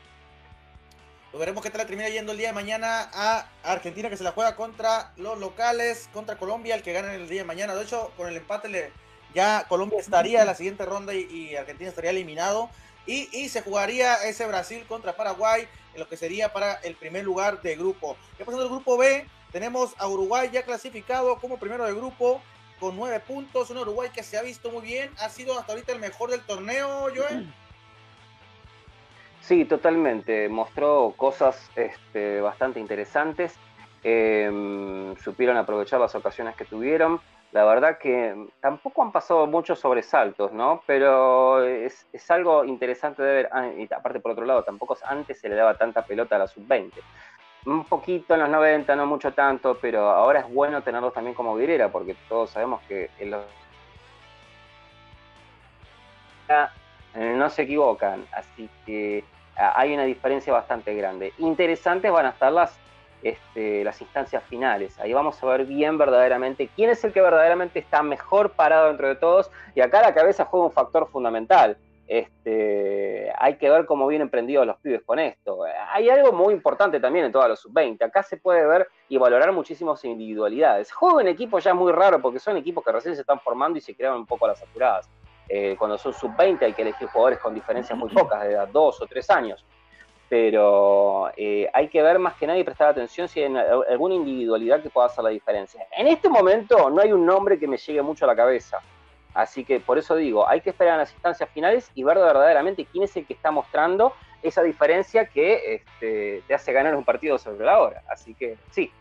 Lo veremos qué tal termina yendo el día de mañana a Argentina, que se la juega contra los locales, contra Colombia, el que gana el día de mañana. De hecho, con el empate le, ya Colombia estaría en la siguiente ronda y, Argentina estaría eliminado. Y, y, se jugaría ese Brasil contra Paraguay, en lo que sería para el primer lugar de grupo. ¿Qué pasa en el grupo B? Tenemos a Uruguay ya clasificado como primero de grupo con nueve puntos. Un Uruguay que se ha visto muy bien. Ha sido hasta ahorita el mejor del torneo, Joel. Sí, totalmente. Mostró cosas este, bastante interesantes. Em, supieron aprovechar las ocasiones que tuvieron. La verdad que tampoco han pasado muchos sobresaltos, ¿no? Pero es, algo interesante de ver. Ah, y aparte, por otro lado, tampoco antes se le daba tanta pelota a la sub-20 un poquito en los 90, no mucho tanto, pero ahora es bueno tenerlos también como vidriera, porque todos sabemos que no se equivocan, así que hay una diferencia bastante grande. Interesantes van a estar este, las instancias finales, ahí vamos a ver bien verdaderamente quién es el que verdaderamente está mejor parado dentro de todos, y acá la cabeza juega un factor fundamental este, hay que ver cómo vienen prendidos los pibes con esto. Hay algo muy importante también en todos los sub-20. Acá se puede ver y valorar muchísimas individualidades. Juego en equipo ya es muy raro porque son equipos que recién se están formando y se crean un poco a las apuradas. Eh, cuando son sub-20 hay que elegir jugadores con diferencias muy pocas, de edad, dos o tres años. Pero eh, hay que ver más que nada y prestar atención si hay alguna individualidad que pueda hacer la diferencia. En este momento no hay un nombre que me llegue mucho a la cabeza. Así que por eso digo, hay que esperar a las instancias finales y ver verdaderamente quién es el que está mostrando esa diferencia que este, te hace ganar un partido sobre la hora. Así que sí.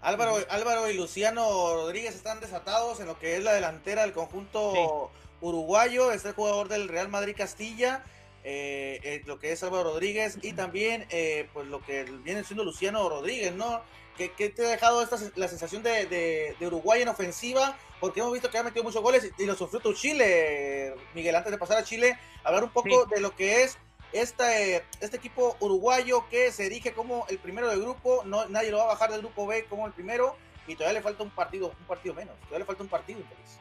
Álvaro, Álvaro y Luciano Rodríguez están desatados en lo que es la delantera del conjunto uruguayo. Es el jugador del Real Madrid Castilla. Eh, eh, lo que es Álvaro Rodríguez y también eh, pues lo que viene siendo Luciano Rodríguez, ¿no? ¿Qué, te ha dejado esta, la sensación de, Uruguay en ofensiva? Porque hemos visto que ha metido muchos goles y, lo sufrió tu Chile, Miguel, antes de pasar a Chile, hablar un poco de lo que es este, este equipo uruguayo que se erige como el primero del grupo, no, nadie lo va a bajar del grupo B como el primero y todavía le falta un partido, un partido menos, todavía le falta un partido. Entonces.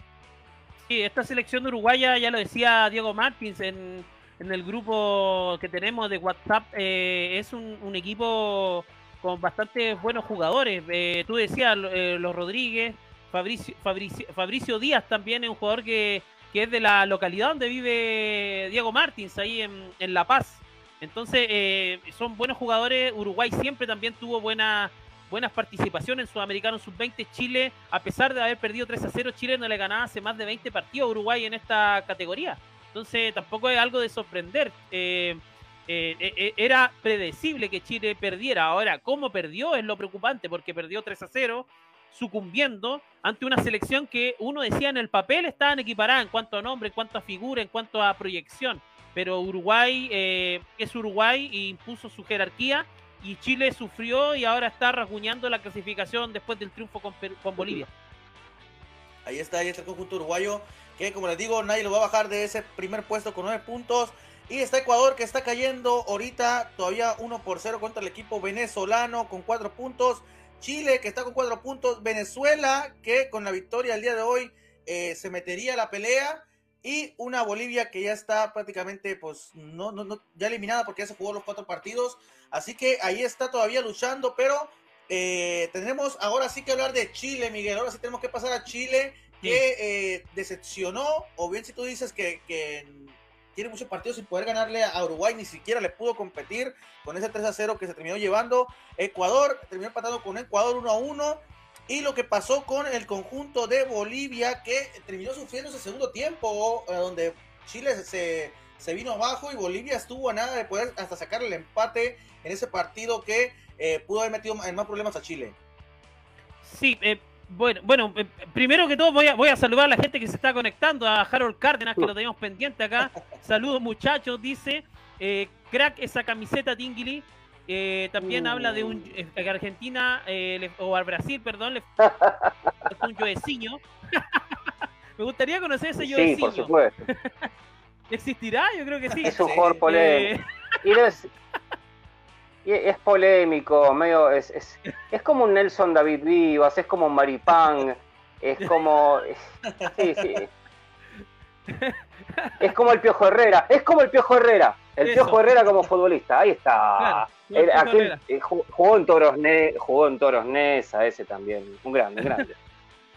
Sí, esta selección uruguaya, ya lo decía Diego Martins en, el grupo que tenemos de WhatsApp, eh, es un equipo con bastantes buenos jugadores. Eh, tú decías, eh, los Rodríguez, Fabricio, Díaz también es un jugador que, es de la localidad donde vive Diego Martins, ahí en, La Paz. Entonces, eh, son buenos jugadores. Uruguay siempre también tuvo buena, buenas participaciones en Sudamericano Sub-20. Chile, a pesar de haber perdido 3 a 0, Chile no le ganaba hace más de 20 partidos a Uruguay en esta categoría. Entonces, tampoco es algo de sorprender. Eh, eh, era predecible que Chile perdiera. Ahora, cómo perdió es lo preocupante, porque perdió 3 a 0 sucumbiendo ante una selección que uno decía en el papel estaban equiparadas en cuanto a nombre, en cuanto a figura, en cuanto a proyección. Pero Uruguay eh, es Uruguay e impuso su jerarquía y Chile sufrió y ahora está rasguñando la clasificación después del triunfo con, con Bolivia. Ahí está, ahí está el conjunto uruguayo, que como les digo, nadie lo va a bajar de ese primer puesto con nueve puntos. Y está Ecuador que está cayendo ahorita todavía 1 por 0 contra el equipo venezolano con cuatro puntos. Chile que está con cuatro puntos, Venezuela que con la victoria el día de hoy eh, se metería a la pelea. Y una Bolivia que ya está prácticamente pues no, no, no, ya eliminada porque ya se jugó los cuatro partidos, así que ahí está todavía luchando, pero eh, tenemos ahora sí que hablar de Chile, Miguel, ahora sí tenemos que pasar a Chile que eh, decepcionó, o bien si tú dices que, que tiene muchos partidos sin poder ganarle a Uruguay, ni siquiera le pudo competir con ese 3 a 0 que se terminó llevando. Ecuador terminó empatando con Ecuador 1 a 1. Y lo que pasó con el conjunto de Bolivia, que terminó sufriendo ese segundo tiempo, eh, donde Chile se, se vino abajo y Bolivia estuvo a nada de poder hasta sacar el empate en ese partido que eh, pudo haber metido en más problemas a Chile. Sí, eh, bueno, bueno, eh, primero que todo voy a, voy a saludar a la gente que se está conectando, a Harold Cárdenas, que lo tenemos pendiente acá. Saludos muchachos, dice. Eh, crack esa camiseta Tingili. Eh, también uh. habla de un que Argentina o al Brasil, perdón, le un yoeciño. Me gustaría conocer ese yoeciño. Sí, por supuesto. ¿Existirá? Yo creo que sí. Es un jugador polémico. Y es polémico, medio, es, es, es, como un Nelson David Vivas, es como un Maripán, es como. Sí, sí. Es como el Piojo Herrera, es como el Piojo Herrera, el Piojo Herrera como futbolista, ahí está. Claro, eh, jugó en Toros jugó en Toros Nesa, ese también, un grande, un grande.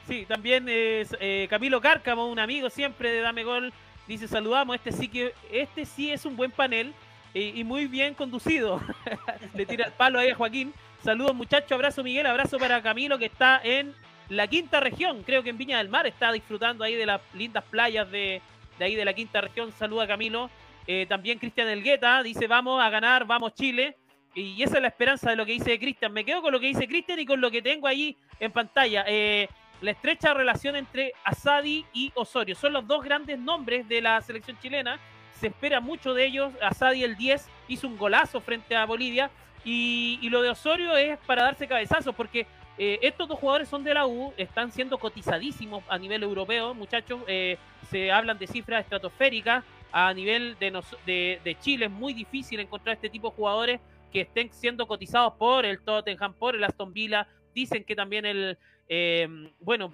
Sí, también es eh, Camilo Cárcamo, un amigo siempre de Dame Gol, dice saludamos, este sí que, este sí es un buen panel y, muy bien conducido. Le tira el palo ahí a Joaquín. Saludos muchachos, abrazo Miguel, abrazo para Camilo que está en la quinta región, creo que en Viña del Mar está disfrutando ahí de las lindas playas de, ahí de la quinta región. Saluda Camilo. Eh, también Cristian Elgueta dice vamos a ganar, vamos Chile. Y esa es la esperanza de lo que dice Cristian. Me quedo con lo que dice Cristian y con lo que tengo ahí en pantalla. Eh, la estrecha relación entre Asadi y Osorio. Son los dos grandes nombres de la selección chilena se espera mucho de ellos. Asadi el 10 hizo un golazo frente a Bolivia. Y, lo de Osorio es para darse cabezazos, porque eh, estos dos jugadores son de la U, están siendo cotizadísimos a nivel europeo, muchachos. Eh, se hablan de cifras estratosféricas. A nivel de, de, Chile es muy difícil encontrar este tipo de jugadores que estén siendo cotizados por el Tottenham, por el Aston Villa. Dicen que también el, eh, bueno,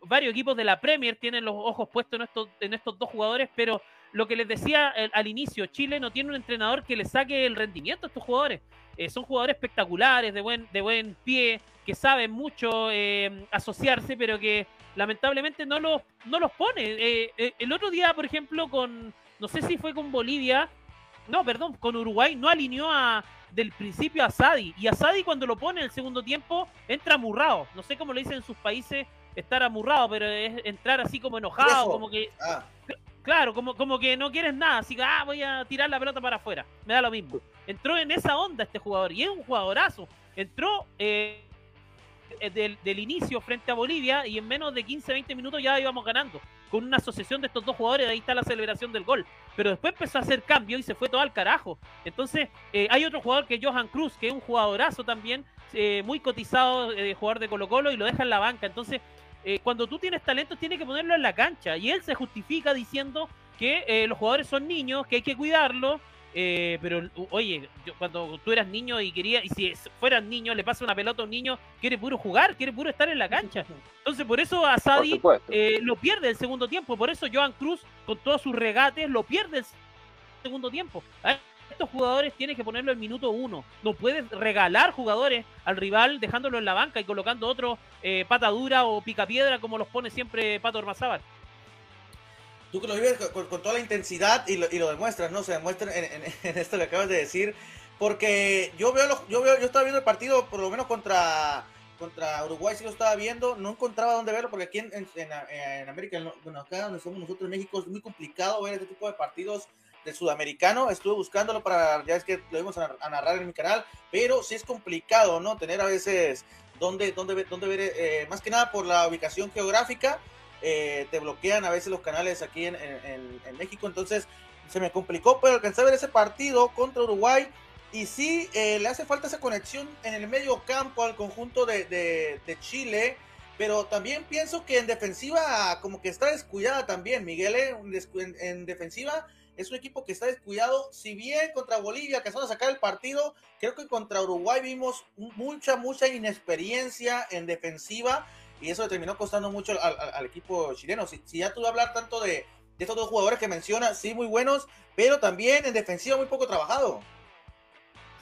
varios equipos de la Premier tienen los ojos puestos en estos, en estos dos jugadores, pero lo que les decía al inicio, Chile no tiene un entrenador que le saque el rendimiento a estos jugadores. Eh, son jugadores espectaculares, de buen, de buen pie, que saben mucho eh, asociarse, pero que lamentablemente no los, no los pone. Eh, el otro día, por ejemplo, con, no sé si fue con Bolivia, no, perdón, con Uruguay, no alineó a, del principio a Sadi. Y a Sadi cuando lo pone en el segundo tiempo, entra amurrado. No sé cómo lo dicen en sus países, estar amurrado, pero es entrar así como enojado, como que... Ah. Claro, como, como que no quieres nada, así que ah, voy a tirar la pelota para afuera. Me da lo mismo. Entró en esa onda este jugador y es un jugadorazo. Entró eh, eh, del, del, inicio frente a Bolivia y en menos de 15, 20 minutos ya íbamos ganando. Con una asociación de estos dos jugadores, ahí está la celebración del gol. Pero después empezó a hacer cambio y se fue todo al carajo. Entonces, eh, hay otro jugador que es Johan Cruz, que es un jugadorazo también, muy cotizado, jugador de Colo Colo y lo deja en la banca. Entonces, eh, cuando tú tienes talento tienes que ponerlo en la cancha. Y él se justifica diciendo que eh, los jugadores son niños, que hay que cuidarlos. Eh, pero oye, cuando tú eras niño y querías, y si fueras niño, le pasa una pelota a un niño, quiere puro jugar, quiere puro estar en la cancha. Entonces, por eso a Sadi lo pierde el segundo tiempo. Por eso Joan Cruz, con todos sus regates, lo pierde el segundo tiempo estos jugadores tienes que ponerlo en minuto uno. No puedes regalar jugadores al rival dejándolo en la banca y colocando otro eh, pata dura o pica piedra como los pone siempre Pato Ormazábal. tú que lo vives con, toda la intensidad y lo, y lo demuestras, ¿no? Se demuestra en, esto que acabas de decir. Porque yo veo, yo veo, yo estaba viendo el partido, por lo menos contra, contra Uruguay, si lo estaba viendo, no encontraba dónde verlo, porque aquí en, en, América, bueno, acá donde somos nosotros en México, es muy complicado ver este tipo de partidos del sudamericano. Estuve buscándolo para, ya es que lo vimos a, narrar en mi canal, pero sí es complicado, ¿no? Tener a veces dónde, dónde, dónde ver, eh, más que nada por la ubicación geográfica eh, te bloquean a veces los canales aquí en, México, entonces se me complicó, pero alcancé a ver ese partido contra Uruguay y sí eh, le hace falta esa conexión en el medio campo al conjunto de, Chile, pero también pienso que en defensiva como que está descuidada también, Miguel, ¿eh? en, defensiva es un equipo que está descuidado. Si bien contra Bolivia que a sacar el partido, creo que contra Uruguay vimos mucha, mucha inexperiencia en defensiva y eso le terminó costando mucho al, equipo chileno. Si, ya tú hablar tanto de, estos dos jugadores que mencionas, sí, muy buenos, pero también en defensiva muy poco trabajado.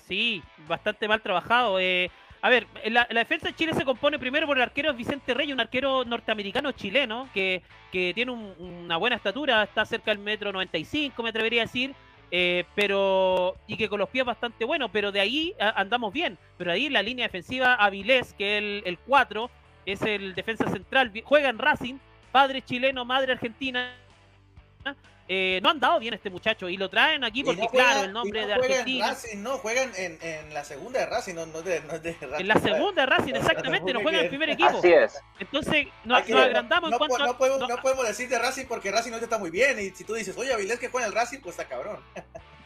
Sí, bastante mal trabajado. Eh, a ver, la, defensa de Chile se compone primero por el arquero Vicente Rey, un arquero norteamericano chileno que, que tiene una buena estatura, está cerca del metro 95, me atrevería a decir. Eh, pero y que con los pies bastante bueno, pero de ahí andamos bien. Pero ahí la línea defensiva Avilés, que es el 4, es el defensa central, juega en Racing, padre chileno, madre argentina. Eh, no han dado bien este muchacho y lo traen aquí porque, claro, el nombre de Argentina. En Racing, no, juegan en, en, la segunda de Racing, no, de, no de Racing. En la segunda de Racing, exactamente, no juega en el primer equipo. Así es. Entonces, nos, agrandamos no, en cuanto no, podemos, no, podemos decir de Racing porque Racing no está muy bien. Y si tú dices, oye, Avilés que juega en el Racing, pues está cabrón.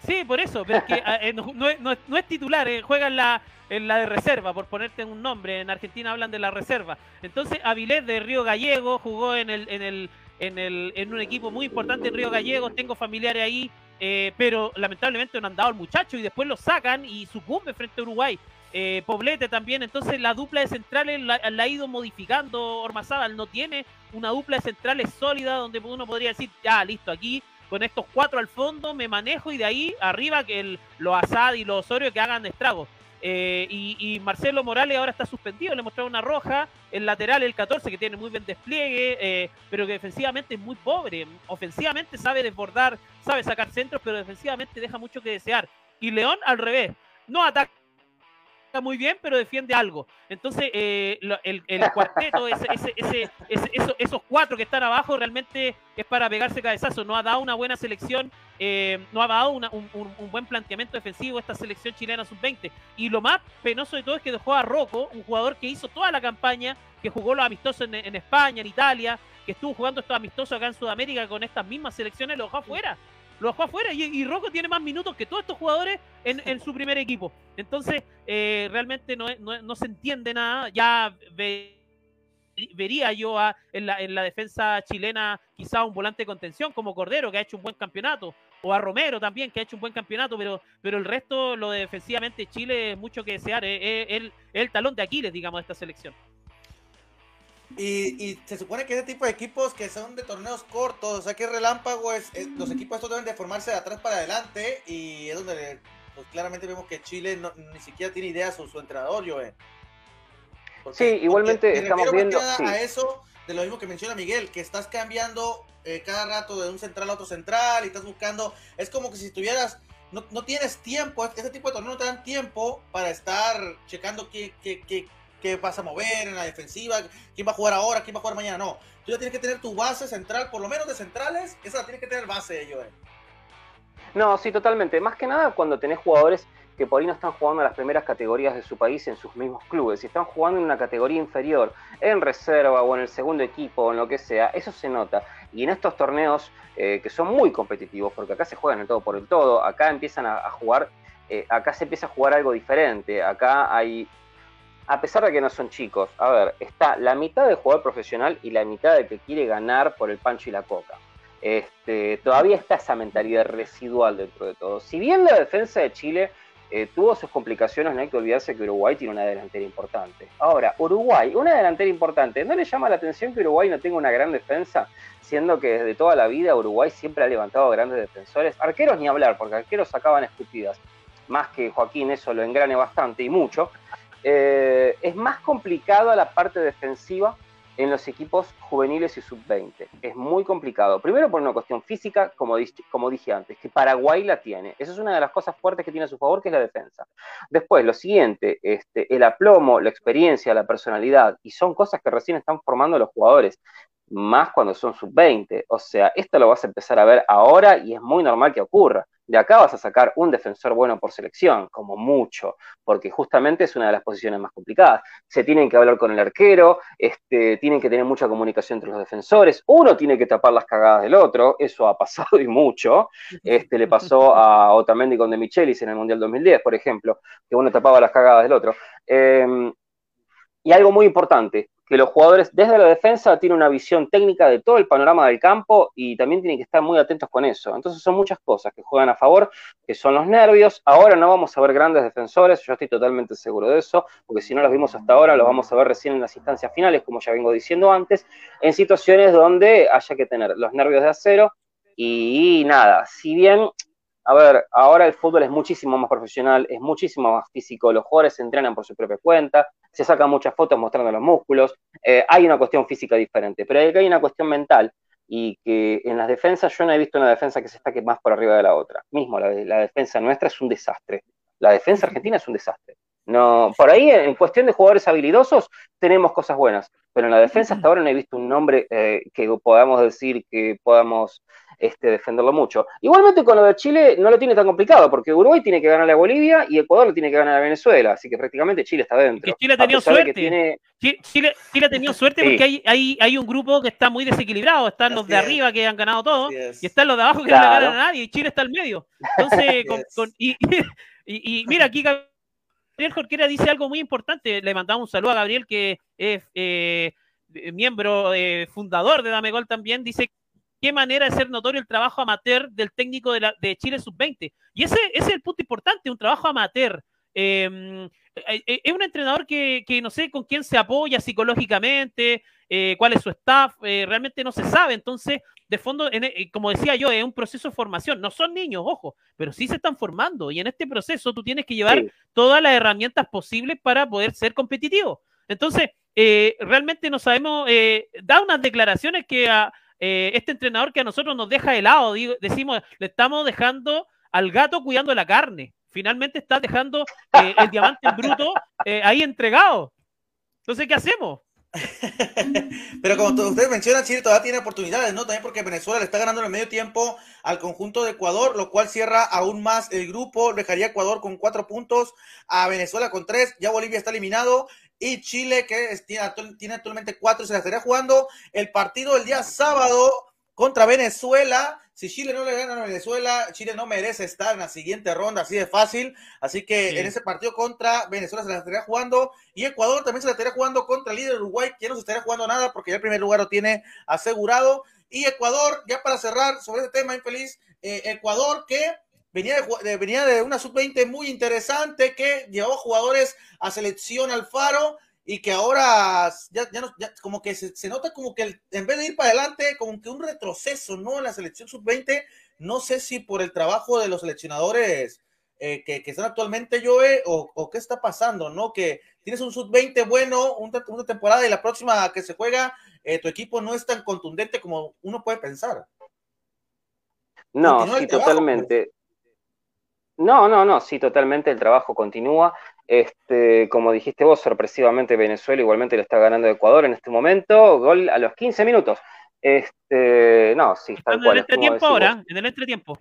Sí, por eso, pero es que ah, eh, no, es titular, eh, juega en la, en la de reserva, por ponerte un nombre. En Argentina hablan de la reserva. Entonces, Avilés de Río Gallego jugó en el, en el, en el, en un equipo muy importante en Río Gallego. Tengo familiares ahí, eh, pero lamentablemente no han dado al muchacho y después lo sacan y sucumbe frente a Uruguay. Poblete también, entonces la dupla de centrales la, la, ha ido modificando Ormazábal, no tiene una dupla de centrales sólida donde uno podría decir, ya, listo, aquí con estos cuatro al fondo me manejo y de ahí arriba que el, los Asad y los Osorio que hagan estragos. Eh, y, Marcelo Morales ahora está suspendido, le mostraron una roja, el lateral el 14 que tiene muy buen despliegue, eh, pero que defensivamente es muy pobre, ofensivamente sabe desbordar, sabe sacar centros, pero defensivamente deja mucho que desear. Y León al revés, no ataca muy bien, pero defiende algo. Entonces, eh, el, cuarteto, ese, ese, esos, cuatro que están abajo, realmente es para pegarse cabezazo. No ha dado una buena selección, eh, no ha dado un, buen planteamiento defensivo esta selección chilena sub-20. Y lo más penoso de todo es que dejó a Rocco, un jugador que hizo toda la campaña, que jugó los amistosos en, España, en Italia, que estuvo jugando estos amistosos acá en Sudamérica con estas mismas selecciones, lo dejó afuera lo dejó afuera y, y Rocco tiene más minutos que todos estos jugadores en, su primer equipo. Entonces, eh, realmente no, no, se entiende nada. Ya vería yo en, la, en, la, defensa chilena quizá un volante de contención como Cordero, que ha hecho un buen campeonato, o a Romero también, que ha hecho un buen campeonato, pero, pero el resto, lo de defensivamente Chile, mucho que desear. Es, el, el talón de Aquiles, digamos, de esta selección. Y, se supone que ese tipo de equipos que son de torneos cortos, o sea que relámpago es, los equipos estos deben de formarse de atrás para adelante y es donde pues claramente vemos que Chile ni siquiera tiene idea su, su entrenador, Joe. sí, igualmente estamos viendo a eso de lo mismo que menciona Miguel, que estás cambiando eh, cada rato de un central a otro central y estás buscando, es como que si tuvieras no, no, tienes tiempo, ese tipo de torneos no te dan tiempo para estar checando qué, qué, qué, qué vas a mover en la defensiva, quién va a jugar ahora, quién va a jugar mañana. No, tú ya tienes que tener tu base central, por lo menos de centrales, esa la tienes que tener base ellos. No, sí, totalmente. Más que nada cuando tenés jugadores que por ahí no están jugando en las primeras categorías de su país en sus mismos clubes, si están jugando en una categoría inferior, en reserva o en el segundo equipo o en lo que sea, eso se nota. Y en estos torneos eh, que son muy competitivos, porque acá se juegan el todo por el todo, acá empiezan a, jugar, eh, acá se empieza a jugar algo diferente, acá hay a pesar de que no son chicos, a ver, está la mitad del jugador profesional y la mitad de que quiere ganar por el pancho y la coca. Este, todavía está esa mentalidad residual dentro de todo. Si bien la defensa de Chile eh, tuvo sus complicaciones, no hay que olvidarse que Uruguay tiene una delantera importante. Ahora, Uruguay, una delantera importante, ¿no le llama la atención que Uruguay no tenga una gran defensa? Siendo que desde toda la vida Uruguay siempre ha levantado grandes defensores. Arqueros ni hablar, porque arqueros sacaban escupidas. Más que Joaquín eso lo engrane bastante y mucho. Eh, es más complicado la parte defensiva en los equipos juveniles y sub-20. Es muy complicado. Primero por una cuestión física, como, como dije antes, que Paraguay la tiene. Esa es una de las cosas fuertes que tiene a su favor, que es la defensa. Después, lo siguiente, este, el aplomo, la experiencia, la personalidad, y son cosas que recién están formando los jugadores más cuando son sub-20. O sea, esto lo vas a empezar a ver ahora y es muy normal que ocurra. De acá vas a sacar un defensor bueno por selección, como mucho, porque justamente es una de las posiciones más complicadas. Se tienen que hablar con el arquero, este, tienen que tener mucha comunicación entre los defensores, uno tiene que tapar las cagadas del otro, eso ha pasado y mucho. Este, le pasó a Otamendi con De Michelis en el Mundial 2010, por ejemplo, que uno tapaba las cagadas del otro. Em, y algo muy importante, que los jugadores desde la defensa tienen una visión técnica de todo el panorama del campo y también tienen que estar muy atentos con eso. Entonces son muchas cosas que juegan a favor, que son los nervios. Ahora no vamos a ver grandes defensores, yo estoy totalmente seguro de eso, porque si no los vimos hasta ahora, los vamos a ver recién en las instancias finales, como ya vengo diciendo antes, en situaciones donde haya que tener los nervios de acero y nada, si bien a ver, ahora el fútbol es muchísimo más profesional, es muchísimo más físico, los jugadores se entrenan por su propia cuenta, se sacan muchas fotos mostrando los músculos, eh, hay una cuestión física diferente, pero hay una cuestión mental y que en las defensas yo no he visto una defensa que se estaque más por arriba de la otra. Mismo, la, la defensa nuestra es un desastre. La defensa argentina es un desastre. No, por ahí, en cuestión de jugadores habilidosos, tenemos cosas buenas, pero en la defensa hasta ahora no he visto un nombre eh, que podamos decir que podamos este, defenderlo mucho. Igualmente con lo de Chile no lo tiene tan complicado, porque Uruguay tiene que ganarle a Bolivia y Ecuador lo tiene que ganar a Venezuela, así que prácticamente Chile está dentro. Chile ha tenido suerte. Chile, ha tenido suerte porque hay, hay, hay, un grupo que está muy desequilibrado, están los de arriba que han ganado todo, y están los de abajo que no ganan a nadie, y Chile está al medio. Entonces, y, y, mira, aquí Gabriel Jorquera dice algo muy importante, le mandamos un saludo a Gabriel que es... Eh, miembro eh, fundador de Dame Gol también, dice qué manera de ser notorio el trabajo amateur del técnico de, Chile Sub-20. Y ese, es el punto importante, un trabajo amateur. Em, eh, es un entrenador que, no sé con quién se apoya psicológicamente, cuál es su staff, realmente no se sabe. Entonces, de fondo, como decía yo, es un proceso de formación. No son niños, ojo, pero sí se están formando. Y en este proceso tú tienes que llevar todas las herramientas posibles para poder ser competitivo. Entonces, realmente no sabemos, da unas declaraciones que a, eh, este entrenador que a nosotros nos deja helado, decimos, le estamos dejando al gato cuidando la carne. Finalmente está dejando eh, el diamante bruto eh, ahí entregado. Entonces, ¿qué hacemos? Pero como ustedes mencionan, Chile todavía tiene oportunidades, ¿no? También porque Venezuela le está ganando en el medio tiempo al conjunto de Ecuador, lo cual cierra aún más el grupo. Dejaría Ecuador con cuatro puntos, a Venezuela con tres, ya Bolivia está eliminado y Chile, que tiene, actualmente cuatro, se la estaría jugando el partido el día sábado contra Venezuela. Si Chile no le gana a Venezuela, Chile no merece estar en la siguiente ronda, así de fácil. Así que en ese partido contra Venezuela se la estaría jugando. Y Ecuador también se la estaría jugando contra el líder Uruguay, que no se estaría jugando nada porque ya el primer lugar lo tiene asegurado. Y Ecuador, ya para cerrar sobre este tema infeliz, eh, Ecuador que venía de, venía de una sub-20 muy interesante que llevó jugadores a selección al faro y que ahora ya, ya, no, como que se, nota como que en vez de ir para adelante, como que un retroceso, ¿no? En la selección sub-20, no sé si por el trabajo de los seleccionadores eh, que, están actualmente, Joe, o, o, qué está pasando, ¿no? Que tienes un sub-20 bueno, una, temporada y la próxima que se juega, eh, tu equipo no es tan contundente como uno puede pensar. No, sí, totalmente. No, no, no, sí, totalmente el trabajo continúa. Este, como dijiste vos, sorpresivamente Venezuela igualmente le está ganando a Ecuador en este momento, gol a los 15 minutos. Este, no, sí, tal cual. En el entretiempo ahora, en el entretiempo.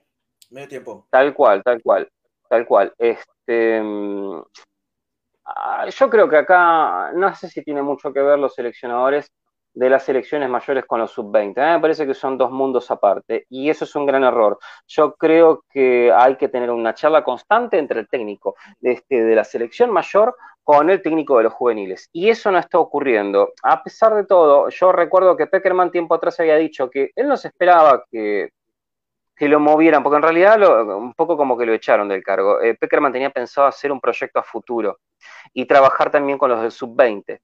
Medio tiempo. Tal cual, tal cual, tal cual. Este, mm, ah, yo creo que acá, no sé si tiene mucho que ver los seleccionadores de las selecciones mayores con los sub-20. A mí me parece que son dos mundos aparte y eso es un gran error. Yo creo que hay que tener una charla constante entre el técnico de, este, de la selección mayor con el técnico de los juveniles. Y eso no está ocurriendo. A pesar de todo, yo recuerdo que Peckerman tiempo atrás había dicho que él no se esperaba que, que lo movieran, porque en realidad un poco como que lo echaron del cargo. Eh, Peckerman tenía pensado hacer un proyecto a futuro y trabajar también con los del sub-20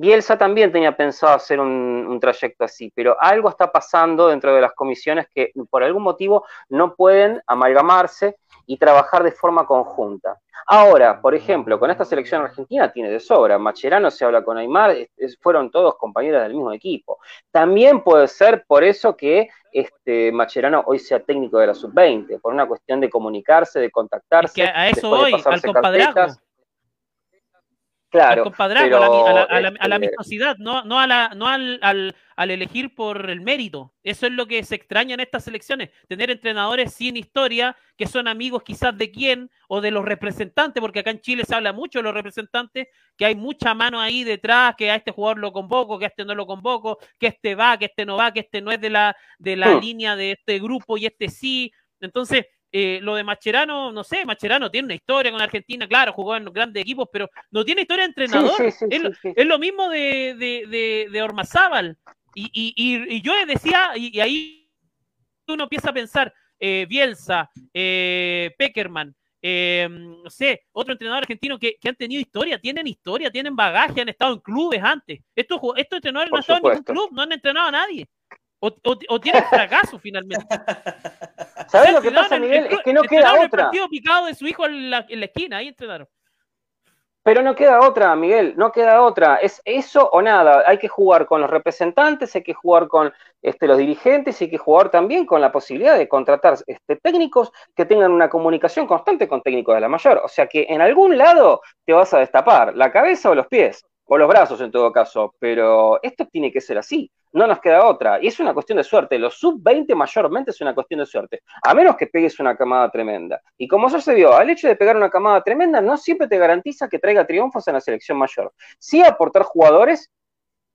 Bielsa también tenía pensado hacer un, trayecto así, pero algo está pasando dentro de las comisiones que por algún motivo no pueden amalgamarse y trabajar de forma conjunta. Ahora, por ejemplo, con esta selección argentina tiene de sobra. Macherano se habla con Aymar, fueron todos compañeros del mismo equipo. También puede ser por eso que este, Macherano hoy sea técnico de la sub-20, por una cuestión de comunicarse, de contactarse. Es que a eso hoy, al compadrazgo. Claro. Al a, la, a, la, este, amistosidad, no, no, a la, no al, al, al, elegir por el mérito. Eso es lo que se extraña en estas selecciones, tener entrenadores sin historia, que son amigos quizás de quién o de los representantes, porque acá en Chile se habla mucho de los representantes, que hay mucha mano ahí detrás, que a este jugador lo convoco, que a este no lo convoco, que este va, que este no va, que este no es de la, de la hmm. línea de este grupo y este sí. Entonces, eh, lo de Macherano, no sé, Macherano tiene una historia con Argentina, claro, jugó en grandes equipos, pero no tiene historia de entrenador. es, lo mismo de, de, de, Ormazábal. Y, y, yo decía, y, ahí uno empieza a pensar, eh, Bielsa, eh, Peckerman, no sé, otro entrenador argentino que, han tenido historia, tienen historia, tienen bagaje, han estado en clubes antes. Estos, estos entrenadores no han estado en ningún club, no han entrenado a nadie. O, o, tienen fracaso finalmente. ¿Sabes lo que pasa, Miguel? Es que no queda otra. El partido picado de su hijo en la, esquina, ahí entrenaron. Pero no queda otra, Miguel, no queda otra. Es eso o nada. Hay que jugar con los representantes, hay que jugar con este, los dirigentes, hay que jugar también con la posibilidad de contratar este, técnicos que tengan una comunicación constante con técnicos de la mayor. O sea que en algún lado te vas a destapar, la cabeza o los pies o los brazos en todo caso, pero esto tiene que ser así, no nos queda otra, y es una cuestión de suerte, los sub-20 mayormente es una cuestión de suerte, a menos que pegues una camada tremenda. Y como eso se vio, al hecho de pegar una camada tremenda no siempre te garantiza que traiga triunfos en la selección mayor. Sí aportar jugadores,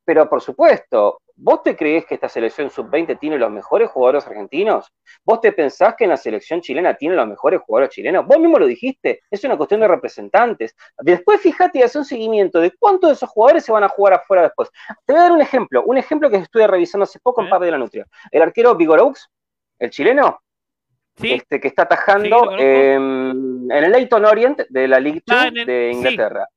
pero por supuesto, ¿Vos te creés que esta selección sub-20 tiene los mejores jugadores argentinos? ¿Vos te pensás que en la selección chilena tiene los mejores jugadores chilenos? Vos mismo lo dijiste, es una cuestión de representantes. Después fíjate y hace un seguimiento de cuántos de esos jugadores se van a jugar afuera después. Te voy a dar un ejemplo, un ejemplo que estuve revisando hace poco en Par de la Nutria. El arquero Vigoraux, el chileno, este, que está atajando en el Leighton Orient de la League 2 ah, de Inglaterra.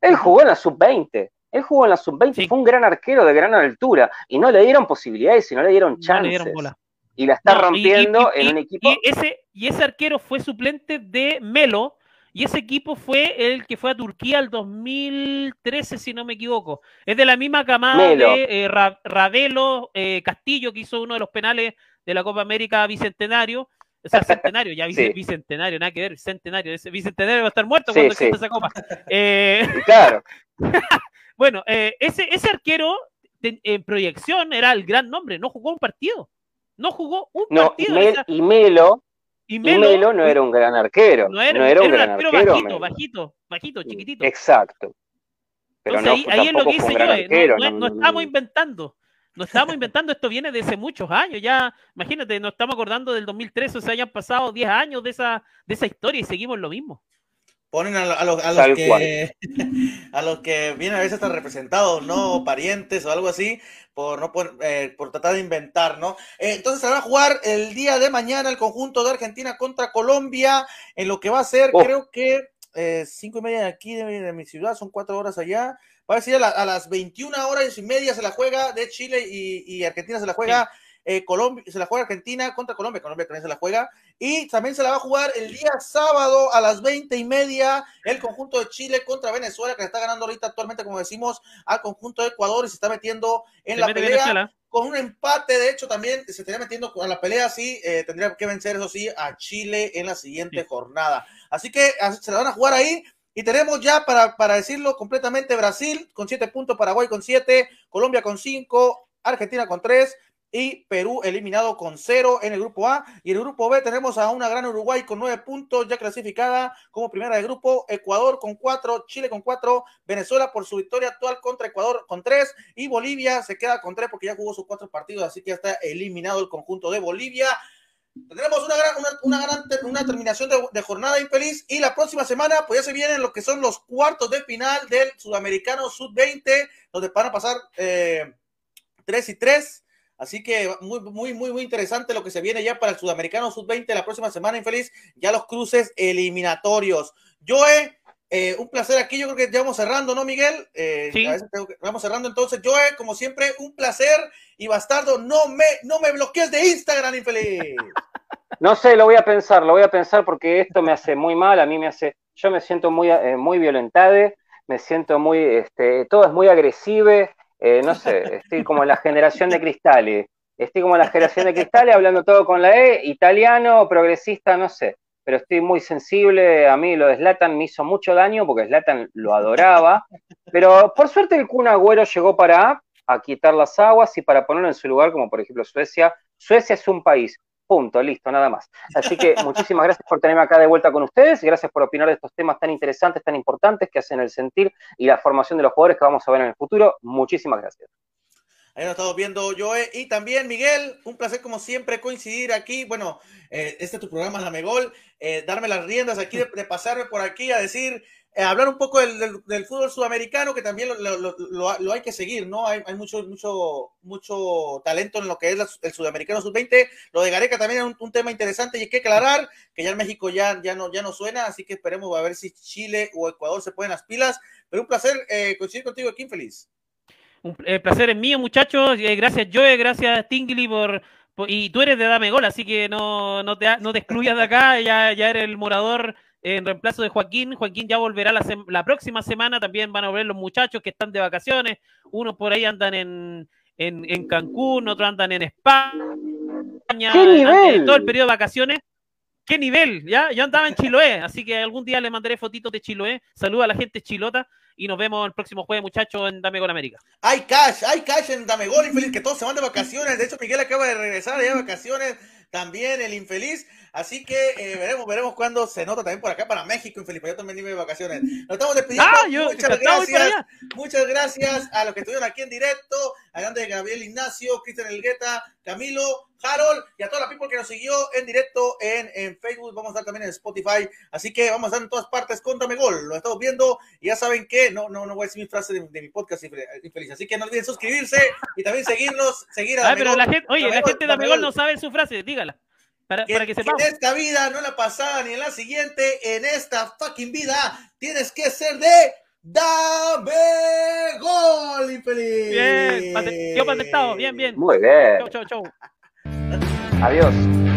Él jugó en la sub-20 él jugó en la sub-20, fue un gran arquero de gran altura y no le dieron posibilidades y no le dieron chances. Y la está rompiendo en un equipo. Y ese, y ese arquero fue suplente de Melo, y ese equipo fue el que fue a Turquía el 2013, si no me equivoco. Es de la misma camada de eh, Ravelo eh, Castillo, que hizo uno de los penales de la Copa América Bicentenario. O sea, centenario, ya bicentenario, nada que ver, centenario. Bicentenario va a estar muerto cuando exista esa copa. Eh, claro. Bueno, eh, ese, ese arquero en proyección era el gran nombre, no jugó un partido. No jugó un partido. Y, Melo, y, Melo, no era un gran arquero. No era, un gran arquero. Bajito, bajito, bajito, chiquitito. Exacto. Pero ahí, ahí, es lo que hice yo. Eh, no, no, estamos inventando. No estamos inventando, esto viene de hace muchos años. Ya, imagínate, nos estamos acordando del 2013, o sea, ya han pasado 10 años de esa, de esa historia y seguimos lo mismo ponen a, los, que a los que vienen a veces están representados, ¿no? Parientes o algo así, por no eh, por tratar de inventar, ¿no? Eh, entonces se va a jugar el día de mañana el conjunto de Argentina contra Colombia, en lo que va a ser, oh. creo que eh, cinco y media de aquí de, mi ciudad, son cuatro horas allá. Va a ser a, las 21 horas y media se la juega de Chile y, Argentina se la juega. Eh, Colombia, se la juega Argentina contra Colombia, Colombia también se la juega, y también se la va a jugar el día sábado a las 20 y media el conjunto de Chile contra Venezuela, que está ganando ahorita actualmente, como decimos, al conjunto de Ecuador y se está metiendo en la pelea. Con un empate, de hecho, también se estaría metiendo a la pelea, sí, eh, tendría que vencer, eso sí, a Chile en la siguiente jornada. Así que se la van a jugar ahí. Y tenemos ya, para, para decirlo completamente, Brasil con 7 puntos, Paraguay con 7, Colombia con 5, Argentina con 3, y Perú eliminado con cero en el grupo A. Y en el grupo B tenemos a una gran Uruguay con nueve puntos, ya clasificada como primera de grupo, Ecuador con cuatro, Chile con cuatro, Venezuela por su victoria actual contra Ecuador con tres, y Bolivia se queda con tres porque ya jugó sus cuatro partidos, así que ya está eliminado el conjunto de Bolivia. Tendremos una gran, una, gran una terminación de, jornada infeliz y la próxima semana pues ya se vienen lo que son los cuartos de final del Sudamericano Sub-20, donde van a pasar eh, tres y tres Así que muy, muy, muy, muy interesante lo que se viene ya para el Sudamericano Sub-20 la próxima semana, infeliz. Ya los cruces eliminatorios. Joe, eh, un placer aquí, yo creo que ya vamos cerrando, ¿no, Miguel? Eh, sí. vamos cerrando, entonces, Joe, como siempre, un placer y bastardo, no me, no me bloquees de Instagram, infeliz. No sé, lo voy a pensar, lo voy a pensar porque esto me hace muy mal, a mí me hace, yo me siento muy, eh, muy violentado, me siento muy, este, todo es muy agresivo, eh, no sé, estoy como la generación de cristales, estoy como la generación de cristales hablando todo con la E, italiano, progresista, no sé pero estoy muy sensible. A mí lo de Slatan me hizo mucho daño porque Slatan lo adoraba. Pero por suerte el Kun Agüero llegó para a quitar las aguas y para ponerlo en su lugar, como por ejemplo Suecia. Suecia es un país. Punto, listo, nada más. Así que muchísimas gracias por tenerme acá de vuelta con ustedes. Gracias por opinar de estos temas tan interesantes, tan importantes que hacen el sentir y la formación de los jugadores que vamos a ver en el futuro. Muchísimas gracias. Ahí nos estamos viendo Joe y también Miguel, un placer como siempre coincidir aquí. Bueno, eh, este es tu programa Dame Gol, eh, darme las riendas aquí, de, pasarme por aquí a decir, eh, hablar un poco del, fútbol sudamericano, que también lo, hay que seguir, ¿no? Hay, mucho, mucho, mucho talento en lo que es el sudamericano sub-20. Lo de Gareca también es un, tema interesante y hay que aclarar que ya en México ya, ya, no, ya no suena, así que esperemos a ver si Chile o Ecuador se ponen las pilas. Pero un placer coincidir contigo aquí, feliz. Un placer es mío, muchachos. gracias, Joe. Gracias, Tingly, por, Y tú eres de Dame Gol, así que no, no, te, no te excluyas de acá. Ya, ya eres el morador en reemplazo de Joaquín. Joaquín ya volverá la, la, próxima semana. También van a volver los muchachos que están de vacaciones. Unos por ahí andan en, en, en Cancún, otros andan en España. ¿Qué nivel? todo el periodo de vacaciones. ¿Qué nivel? ¿Ya? Yo andaba en Chiloé, así que algún día le mandaré fotitos de Chiloé. Saluda a la gente chilota y nos vemos el próximo jueves, muchachos, en Dame Gol América. Hay cash, hay cash en Dame Gol, infeliz, que todos se van de vacaciones. De hecho, Miguel acaba de regresar de vacaciones también, el infeliz. Así que eh, veremos, veremos cuándo se nota también por acá para México, infeliz. Yo también de vacaciones. Nos estamos despidiendo. Ah, muchas gracias. Muchas gracias a los que estuvieron aquí en directo. A grande Gabriel Ignacio, Cristian Elgueta, Camilo, Harold y a toda la people que nos siguió en directo en, en, Facebook. Vamos a estar también en Spotify. Así que vamos a estar en todas partes. Contame gol. Lo estamos viendo. Y ya saben que no, no, no voy a decir mi frase de, mi podcast infeliz. Así que no olviden suscribirse y también seguirnos. Seguir a ah, pero la gente, oye, la gente de Dame Gol no sabe su frase. Dígala. Para que, para que sepamos. En esta vida, no en la pasada ni en la siguiente, en esta fucking vida, tienes que ser de Dame gol, infeliz. Bien, yo patentado, bien, bien. Muy bien. Chau, chau, chau. Adiós.